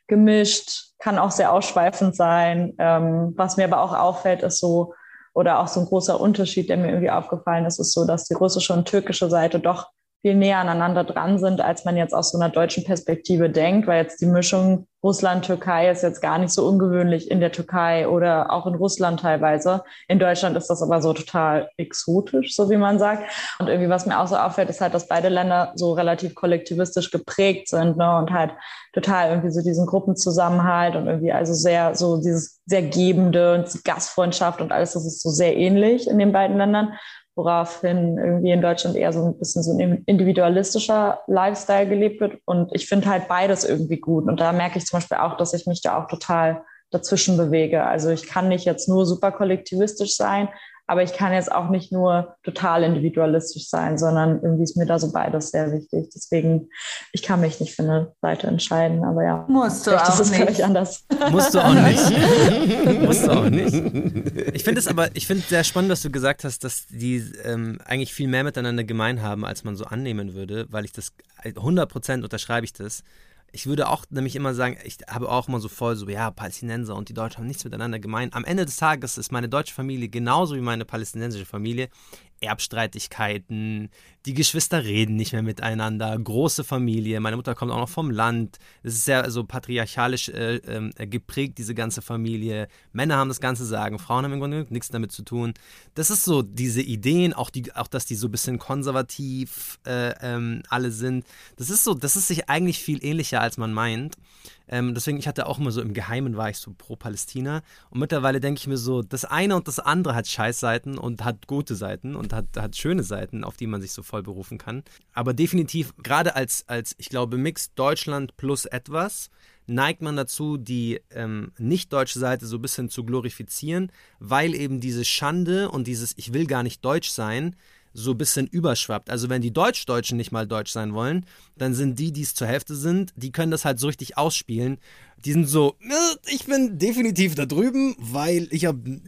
gemischt, kann auch sehr ausschweifend sein. Ähm, was mir aber auch auffällt, ist so, oder auch so ein großer Unterschied, der mir irgendwie aufgefallen ist, ist so, dass die russische und türkische Seite doch viel näher aneinander dran sind, als man jetzt aus so einer deutschen Perspektive denkt, weil jetzt die Mischung Russland-Türkei ist jetzt gar nicht so ungewöhnlich in der Türkei oder auch in Russland teilweise. In Deutschland ist das aber so total exotisch, so wie man sagt. Und irgendwie, was mir auch so auffällt, ist halt, dass beide Länder so relativ kollektivistisch geprägt sind ne? und halt total irgendwie so diesen Gruppenzusammenhalt und irgendwie also sehr so dieses sehr gebende und Gastfreundschaft und alles, das ist so sehr ähnlich in den beiden Ländern woraufhin irgendwie in Deutschland eher so ein bisschen so ein individualistischer Lifestyle gelebt wird. Und ich finde halt beides irgendwie gut. Und da merke ich zum Beispiel auch, dass ich mich da auch total dazwischen bewege. Also ich kann nicht jetzt nur super kollektivistisch sein, aber ich kann jetzt auch nicht nur total individualistisch sein, sondern irgendwie ist mir da so beides sehr wichtig. Deswegen, ich kann mich nicht für eine Seite entscheiden, aber ja. Musst du auch ist nicht. anders. Musst du auch nicht. Musst du auch nicht. Ich finde es aber, ich finde sehr spannend, dass du gesagt hast, dass die ähm, eigentlich viel mehr miteinander gemein haben, als man so annehmen würde, weil ich das 100% unterschreibe ich das. Ich würde auch nämlich immer sagen, ich habe auch immer so voll so, ja, Palästinenser und die Deutschen haben nichts miteinander gemein. Am Ende des Tages ist meine deutsche Familie genauso wie meine palästinensische Familie Erbstreitigkeiten, die Geschwister reden nicht mehr miteinander, große Familie, meine Mutter kommt auch noch vom Land, es ist sehr so patriarchalisch äh, äh, geprägt, diese ganze Familie. Männer haben das ganze Sagen, Frauen haben im Grunde nichts damit zu tun. Das ist so diese Ideen, auch, die, auch dass die so ein bisschen konservativ äh, ähm, alle sind. Das ist so, das ist sich eigentlich viel ähnlicher, als man meint. Ähm, deswegen, ich hatte auch immer so im Geheimen war ich so pro Palästina. Und mittlerweile denke ich mir so, das eine und das andere hat Scheißseiten und hat gute Seiten und hat, hat schöne Seiten, auf die man sich so voll berufen kann. Aber definitiv, gerade als, als, ich glaube, Mix Deutschland plus etwas, neigt man dazu, die ähm, nicht-deutsche Seite so ein bisschen zu glorifizieren, weil eben diese Schande und dieses Ich will gar nicht deutsch sein, so ein bisschen überschwappt. Also wenn die Deutsch-Deutschen nicht mal deutsch sein wollen, dann sind die, die es zur Hälfte sind, die können das halt so richtig ausspielen. Die sind so, ich bin definitiv da drüben, weil ich habe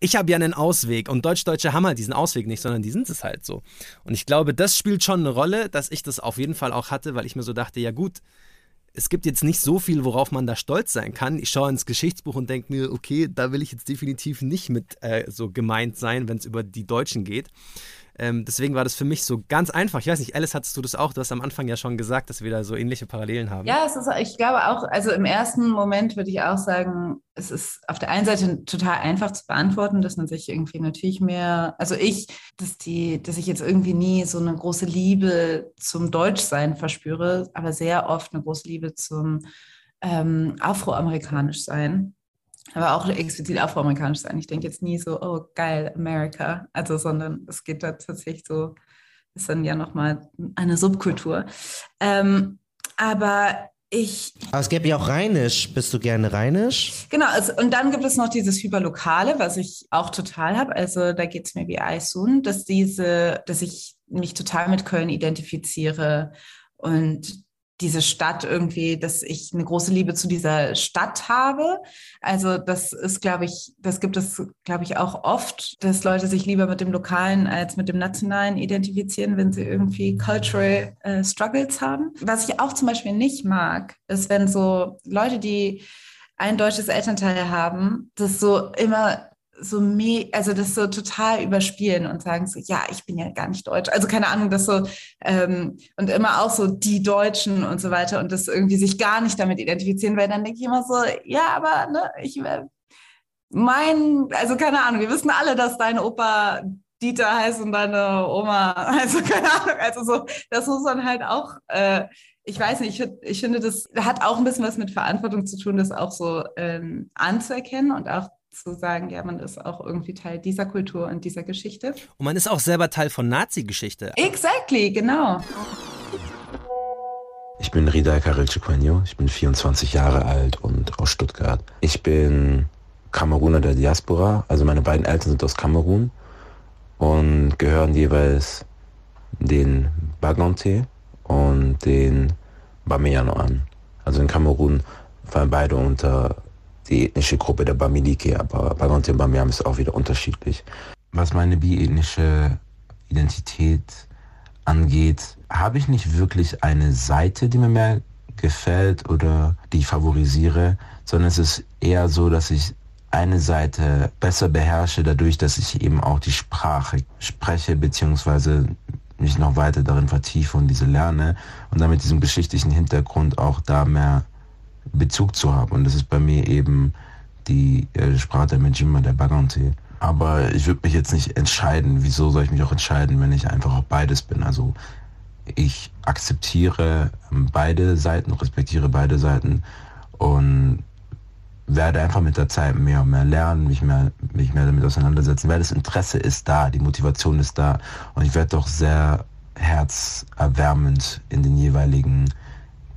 ich habe ja einen Ausweg und Deutsch-Deutsche haben halt diesen Ausweg nicht, sondern die sind es halt so. Und ich glaube, das spielt schon eine Rolle, dass ich das auf jeden Fall auch hatte, weil ich mir so dachte, ja gut, es gibt jetzt nicht so viel, worauf man da stolz sein kann. Ich schaue ins Geschichtsbuch und denke mir, okay, da will ich jetzt definitiv nicht mit äh, so gemeint sein, wenn es über die Deutschen geht. Ähm, deswegen war das für mich so ganz einfach. Ich weiß nicht, Alice, hattest du das auch? Du hast am Anfang ja schon gesagt, dass wir da so ähnliche Parallelen haben. Ja, es ist, ich glaube auch, also im ersten Moment würde ich auch sagen, es ist auf der einen Seite total einfach zu beantworten, dass man sich irgendwie natürlich mehr, also ich, dass die, dass ich jetzt irgendwie nie so eine große Liebe zum Deutschsein verspüre, aber sehr oft eine große Liebe zum ähm, Afroamerikanisch aber auch explizit afroamerikanisch sein. Ich denke jetzt nie so, oh geil, America. Also, sondern es geht da tatsächlich so, ist dann ja nochmal eine Subkultur. Ähm, aber ich. Aber es gäbe ja auch Rheinisch. Bist du gerne Rheinisch? Genau, also, und dann gibt es noch dieses Hyperlokale, was ich auch total habe. Also da geht es mir wie Eisun, dass diese, dass ich mich total mit Köln identifiziere und diese Stadt irgendwie, dass ich eine große Liebe zu dieser Stadt habe. Also das ist, glaube ich, das gibt es, glaube ich, auch oft, dass Leute sich lieber mit dem Lokalen als mit dem Nationalen identifizieren, wenn sie irgendwie cultural äh, Struggles haben. Was ich auch zum Beispiel nicht mag, ist, wenn so Leute, die ein deutsches Elternteil haben, das so immer so me also das so total überspielen und sagen so, ja, ich bin ja gar nicht deutsch. Also keine Ahnung, das so ähm, und immer auch so die Deutschen und so weiter und das irgendwie sich gar nicht damit identifizieren, weil dann denke ich immer so, ja, aber ne, ich äh, mein, also keine Ahnung, wir wissen alle, dass dein Opa Dieter heißt und deine Oma, also keine Ahnung, also so, das muss man halt auch äh, ich weiß nicht, ich, ich, finde, das hat auch ein bisschen was mit Verantwortung zu tun, das auch so ähm, anzuerkennen und auch zu sagen, ja, man ist auch irgendwie Teil dieser Kultur und dieser Geschichte. Und man ist auch selber Teil von Nazi-Geschichte. Exactly, genau. Ich bin Rida Karilciquenio, ich bin 24 Jahre alt und aus Stuttgart. Ich bin Kameruner der Diaspora, also meine beiden Eltern sind aus Kamerun und gehören jeweils den Bagonte und den Bameyano an. Also in Kamerun fallen beide unter die ethnische Gruppe der Bamileke, aber bei und Bamiam ist auch wieder unterschiedlich. Was meine biethnische Identität angeht, habe ich nicht wirklich eine Seite, die mir mehr gefällt oder die ich favorisiere, sondern es ist eher so, dass ich eine Seite besser beherrsche, dadurch, dass ich eben auch die Sprache spreche, beziehungsweise mich noch weiter darin vertiefe und diese lerne und dann mit diesem geschichtlichen Hintergrund auch da mehr Bezug zu haben. Und das ist bei mir eben die äh, Sprache der Mejima, der Bagante. Aber ich würde mich jetzt nicht entscheiden. Wieso soll ich mich auch entscheiden, wenn ich einfach auch beides bin? Also ich akzeptiere beide Seiten, respektiere beide Seiten und werde einfach mit der Zeit mehr und mehr lernen, mich mehr, mich mehr damit auseinandersetzen, weil das Interesse ist da, die Motivation ist da und ich werde doch sehr herzerwärmend in den jeweiligen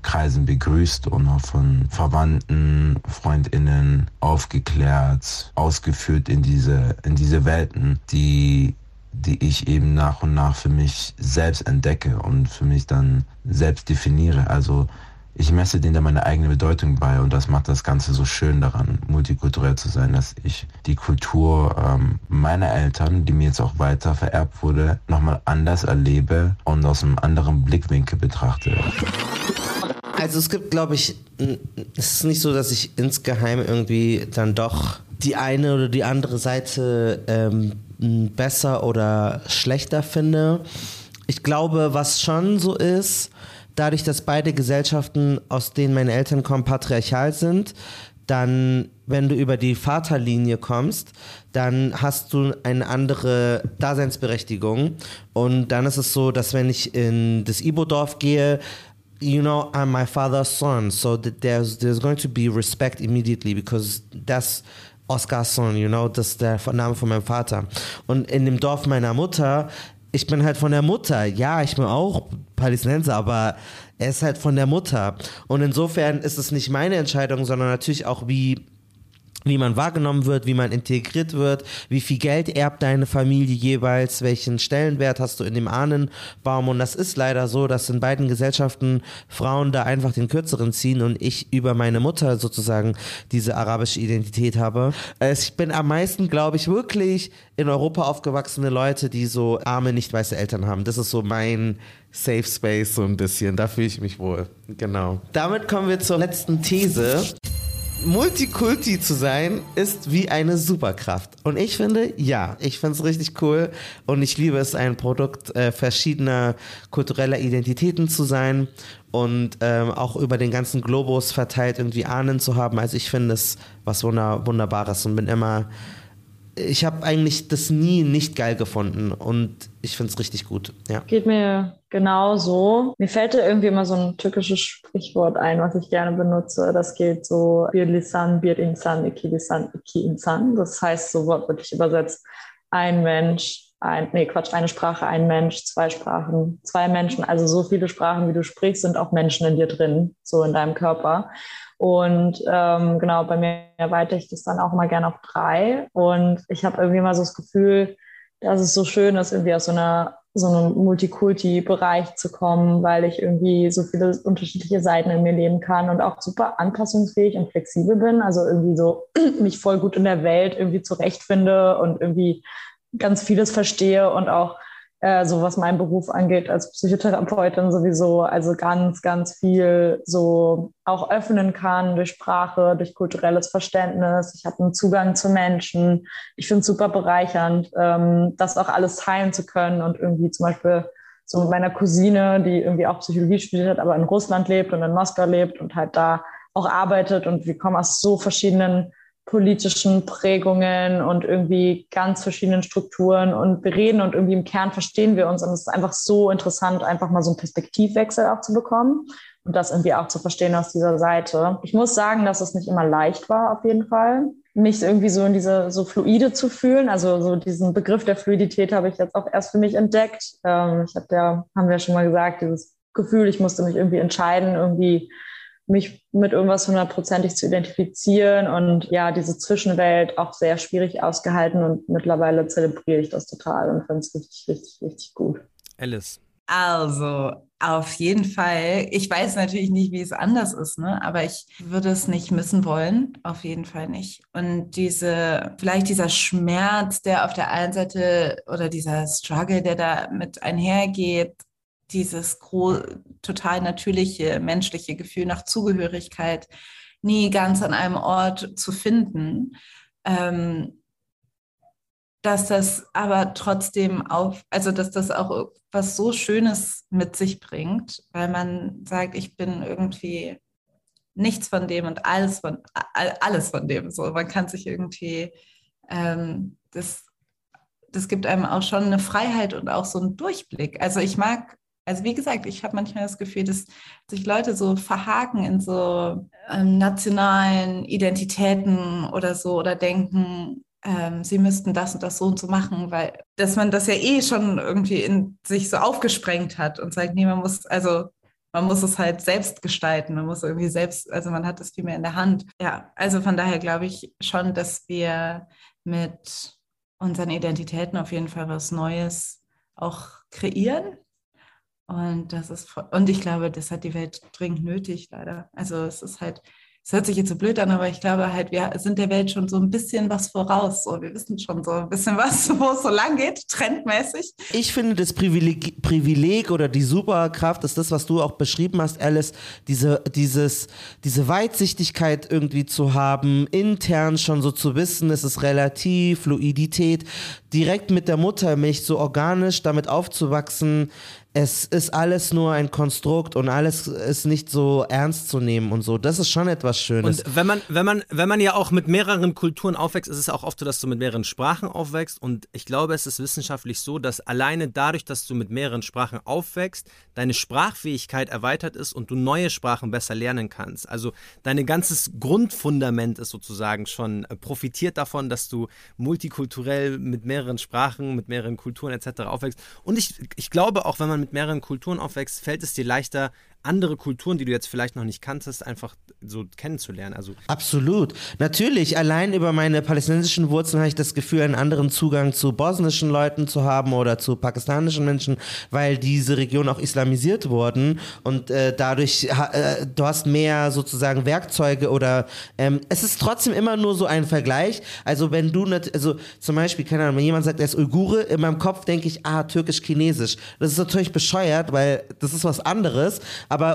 Kreisen begrüßt und auch von Verwandten, Freundinnen aufgeklärt, ausgeführt in diese, in diese Welten, die, die ich eben nach und nach für mich selbst entdecke und für mich dann selbst definiere. Also ich messe denen da meine eigene Bedeutung bei und das macht das Ganze so schön daran, multikulturell zu sein, dass ich die Kultur ähm, meiner Eltern, die mir jetzt auch weiter vererbt wurde, nochmal anders erlebe und aus einem anderen Blickwinkel betrachte. Also es gibt, glaube ich, es ist nicht so, dass ich insgeheim irgendwie dann doch die eine oder die andere Seite ähm, besser oder schlechter finde. Ich glaube, was schon so ist, dadurch, dass beide Gesellschaften, aus denen meine Eltern kommen, patriarchal sind, dann, wenn du über die Vaterlinie kommst, dann hast du eine andere Daseinsberechtigung. Und dann ist es so, dass wenn ich in das Ibo-Dorf gehe, you know, I'm my father's son, so that there's there's going to be respect immediately because that's Oscar's son, you know, das ist der Name von meinem Vater. Und in dem Dorf meiner Mutter, ich bin halt von der Mutter. Ja, ich bin auch Palästinenser, aber er ist halt von der Mutter. Und insofern ist es nicht meine Entscheidung, sondern natürlich auch wie wie man wahrgenommen wird, wie man integriert wird, wie viel Geld erbt deine Familie jeweils, welchen Stellenwert hast du in dem Ahnenbaum. Und das ist leider so, dass in beiden Gesellschaften Frauen da einfach den Kürzeren ziehen und ich über meine Mutter sozusagen diese arabische Identität habe. Ich bin am meisten, glaube ich, wirklich in Europa aufgewachsene Leute, die so arme, nicht weiße Eltern haben. Das ist so mein Safe Space so ein bisschen. Da fühle ich mich wohl. Genau. Damit kommen wir zur letzten These. Multikulti zu sein ist wie eine Superkraft. Und ich finde, ja, ich finde es richtig cool und ich liebe es, ein Produkt äh, verschiedener kultureller Identitäten zu sein und ähm, auch über den ganzen Globus verteilt irgendwie Ahnen zu haben. Also ich finde es was Wunder Wunderbares und bin immer ich habe eigentlich das nie nicht geil gefunden und ich finde es richtig gut. Ja. Geht mir genauso. Mir fällt da irgendwie immer so ein türkisches Sprichwort ein, was ich gerne benutze. Das geht so Bir lisan, bir insan, iki lisan, iki insan. Das heißt so wortwörtlich übersetzt ein Mensch, ein, nee, Quatsch, eine Sprache, ein Mensch, zwei Sprachen, zwei Menschen. Also so viele Sprachen, wie du sprichst, sind auch Menschen in dir drin, so in deinem Körper. Und ähm, genau, bei mir erweitere ich das dann auch immer gerne auf drei. Und ich habe irgendwie mal so das Gefühl, dass es so schön ist, irgendwie aus so einer so einem Multikulti-Bereich zu kommen, weil ich irgendwie so viele unterschiedliche Seiten in mir leben kann und auch super anpassungsfähig und flexibel bin. Also irgendwie so mich voll gut in der Welt irgendwie zurechtfinde und irgendwie ganz vieles verstehe und auch äh, so was meinen Beruf angeht als Psychotherapeutin sowieso, also ganz, ganz viel so auch öffnen kann durch Sprache, durch kulturelles Verständnis. Ich habe einen Zugang zu Menschen. Ich finde es super bereichernd, ähm, das auch alles teilen zu können und irgendwie zum Beispiel so mit meiner Cousine, die irgendwie auch Psychologie studiert hat, aber in Russland lebt und in Moskau lebt und halt da auch arbeitet und wir kommen aus so verschiedenen politischen Prägungen und irgendwie ganz verschiedenen Strukturen und wir reden und irgendwie im Kern verstehen wir uns und es ist einfach so interessant, einfach mal so einen Perspektivwechsel auch zu bekommen und das irgendwie auch zu verstehen aus dieser Seite. Ich muss sagen, dass es nicht immer leicht war, auf jeden Fall, mich irgendwie so in diese so fluide zu fühlen. Also so diesen Begriff der Fluidität habe ich jetzt auch erst für mich entdeckt. Ähm, ich habe ja, haben wir schon mal gesagt, dieses Gefühl, ich musste mich irgendwie entscheiden, irgendwie mich mit irgendwas hundertprozentig zu identifizieren und ja, diese Zwischenwelt auch sehr schwierig ausgehalten und mittlerweile zelebriere ich das total und finde es richtig, richtig, richtig gut. Alice. Also, auf jeden Fall. Ich weiß natürlich nicht, wie es anders ist, ne? aber ich würde es nicht missen wollen. Auf jeden Fall nicht. Und diese, vielleicht dieser Schmerz, der auf der einen Seite oder dieser Struggle, der da mit einhergeht, dieses total natürliche menschliche Gefühl nach Zugehörigkeit nie ganz an einem Ort zu finden. Ähm, dass das aber trotzdem auf, also dass das auch was so Schönes mit sich bringt, weil man sagt, ich bin irgendwie nichts von dem und alles von alles von dem. So, man kann sich irgendwie ähm, das, das gibt einem auch schon eine Freiheit und auch so einen Durchblick. Also ich mag also wie gesagt, ich habe manchmal das Gefühl, dass sich Leute so verhaken in so ähm, nationalen Identitäten oder so oder denken, ähm, sie müssten das und das so und so machen, weil dass man das ja eh schon irgendwie in sich so aufgesprengt hat und sagt, nee, man muss, also man muss es halt selbst gestalten, man muss irgendwie selbst, also man hat es viel mehr in der Hand. Ja, also von daher glaube ich schon, dass wir mit unseren Identitäten auf jeden Fall was Neues auch kreieren und das ist und ich glaube, das hat die Welt dringend nötig, leider. Also es ist halt, es hört sich jetzt so blöd an, aber ich glaube halt, wir sind der Welt schon so ein bisschen was voraus. So, wir wissen schon so ein bisschen was, wo es so lang geht, trendmäßig. Ich finde, das Privileg, Privileg oder die Superkraft ist das, was du auch beschrieben hast, Alice, diese, dieses, diese Weitsichtigkeit irgendwie zu haben, intern schon so zu wissen, es ist relativ, Fluidität, direkt mit der Muttermilch so organisch damit aufzuwachsen, es ist alles nur ein Konstrukt und alles ist nicht so ernst zu nehmen und so. Das ist schon etwas Schönes. Und wenn man, wenn man, wenn man ja auch mit mehreren Kulturen aufwächst, ist es auch oft so, dass du mit mehreren Sprachen aufwächst. Und ich glaube, es ist wissenschaftlich so, dass alleine dadurch, dass du mit mehreren Sprachen aufwächst, deine Sprachfähigkeit erweitert ist und du neue Sprachen besser lernen kannst. Also dein ganzes Grundfundament ist sozusagen schon äh, profitiert davon, dass du multikulturell mit mehreren Sprachen, mit mehreren Kulturen etc. aufwächst. Und ich, ich glaube auch, wenn man mit mehreren Kulturen aufwächst, fällt es dir leichter, andere Kulturen, die du jetzt vielleicht noch nicht kanntest, einfach so kennenzulernen. Also Absolut. Natürlich, allein über meine palästinensischen Wurzeln habe ich das Gefühl, einen anderen Zugang zu bosnischen Leuten zu haben oder zu pakistanischen Menschen, weil diese Region auch islamisiert wurden und äh, dadurch, äh, du hast mehr sozusagen Werkzeuge oder ähm, es ist trotzdem immer nur so ein Vergleich. Also wenn du nicht, also zum Beispiel, keine Ahnung, wenn jemand sagt, er ist Uigure, in meinem Kopf denke ich, ah, türkisch-chinesisch. Das ist natürlich bescheuert, weil das ist was anderes,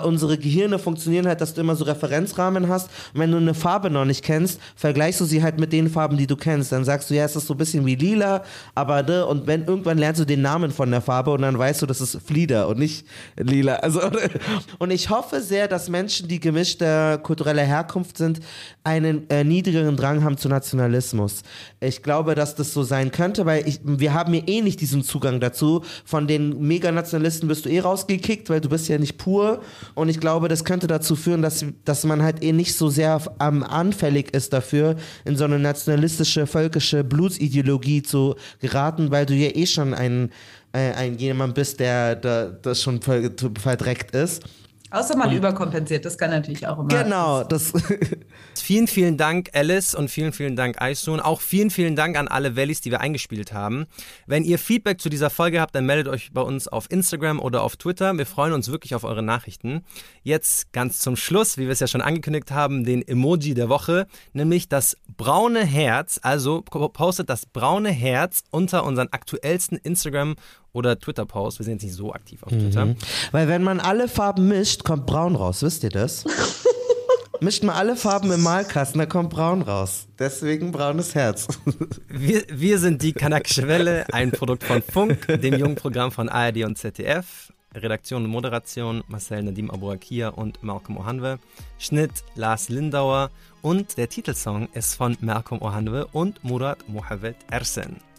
unsere Gehirne funktionieren halt, dass du immer so Referenzrahmen hast. Und wenn du eine Farbe noch nicht kennst, vergleichst du sie halt mit den Farben, die du kennst. Dann sagst du, ja, es ist so ein bisschen wie lila, aber ne, und wenn irgendwann lernst du den Namen von der Farbe und dann weißt du, das ist Flieder und nicht lila. Also, und ich hoffe sehr, dass Menschen, die gemischter kultureller Herkunft sind, einen äh, niedrigeren Drang haben zu Nationalismus. Ich glaube, dass das so sein könnte, weil ich, wir haben ja eh nicht diesen Zugang dazu. Von den Meganationalisten wirst du eh rausgekickt, weil du bist ja nicht pur. Und ich glaube, das könnte dazu führen, dass, dass man halt eh nicht so sehr ähm, anfällig ist dafür, in so eine nationalistische, völkische Blutsideologie zu geraten, weil du ja eh schon ein, äh, ein jemand bist, der, der das schon verdreckt ist. Außer man überkompensiert, das kann natürlich auch immer. Genau, das. vielen, vielen Dank, Alice, und vielen, vielen Dank, Aisun. Auch vielen, vielen Dank an alle Valleys, die wir eingespielt haben. Wenn ihr Feedback zu dieser Folge habt, dann meldet euch bei uns auf Instagram oder auf Twitter. Wir freuen uns wirklich auf eure Nachrichten. Jetzt ganz zum Schluss, wie wir es ja schon angekündigt haben, den Emoji der Woche, nämlich das braune Herz. Also postet das braune Herz unter unseren aktuellsten Instagram- oder Twitter-Post. Wir sind jetzt nicht so aktiv auf Twitter. Mhm. Weil wenn man alle Farben mischt, kommt braun raus. Wisst ihr das? Mischt man alle Farben im Malkasten, da kommt braun raus. Deswegen braunes Herz. Wir, wir sind die Kanakische Welle, ein Produkt von Funk, dem jungen Programm von ARD und ZDF. Redaktion und Moderation Marcel Nadim Abouakia und Malcolm Ohanwe. Schnitt Lars Lindauer und der Titelsong ist von Malcolm Ohanwe und Murat Mohamed Ersen.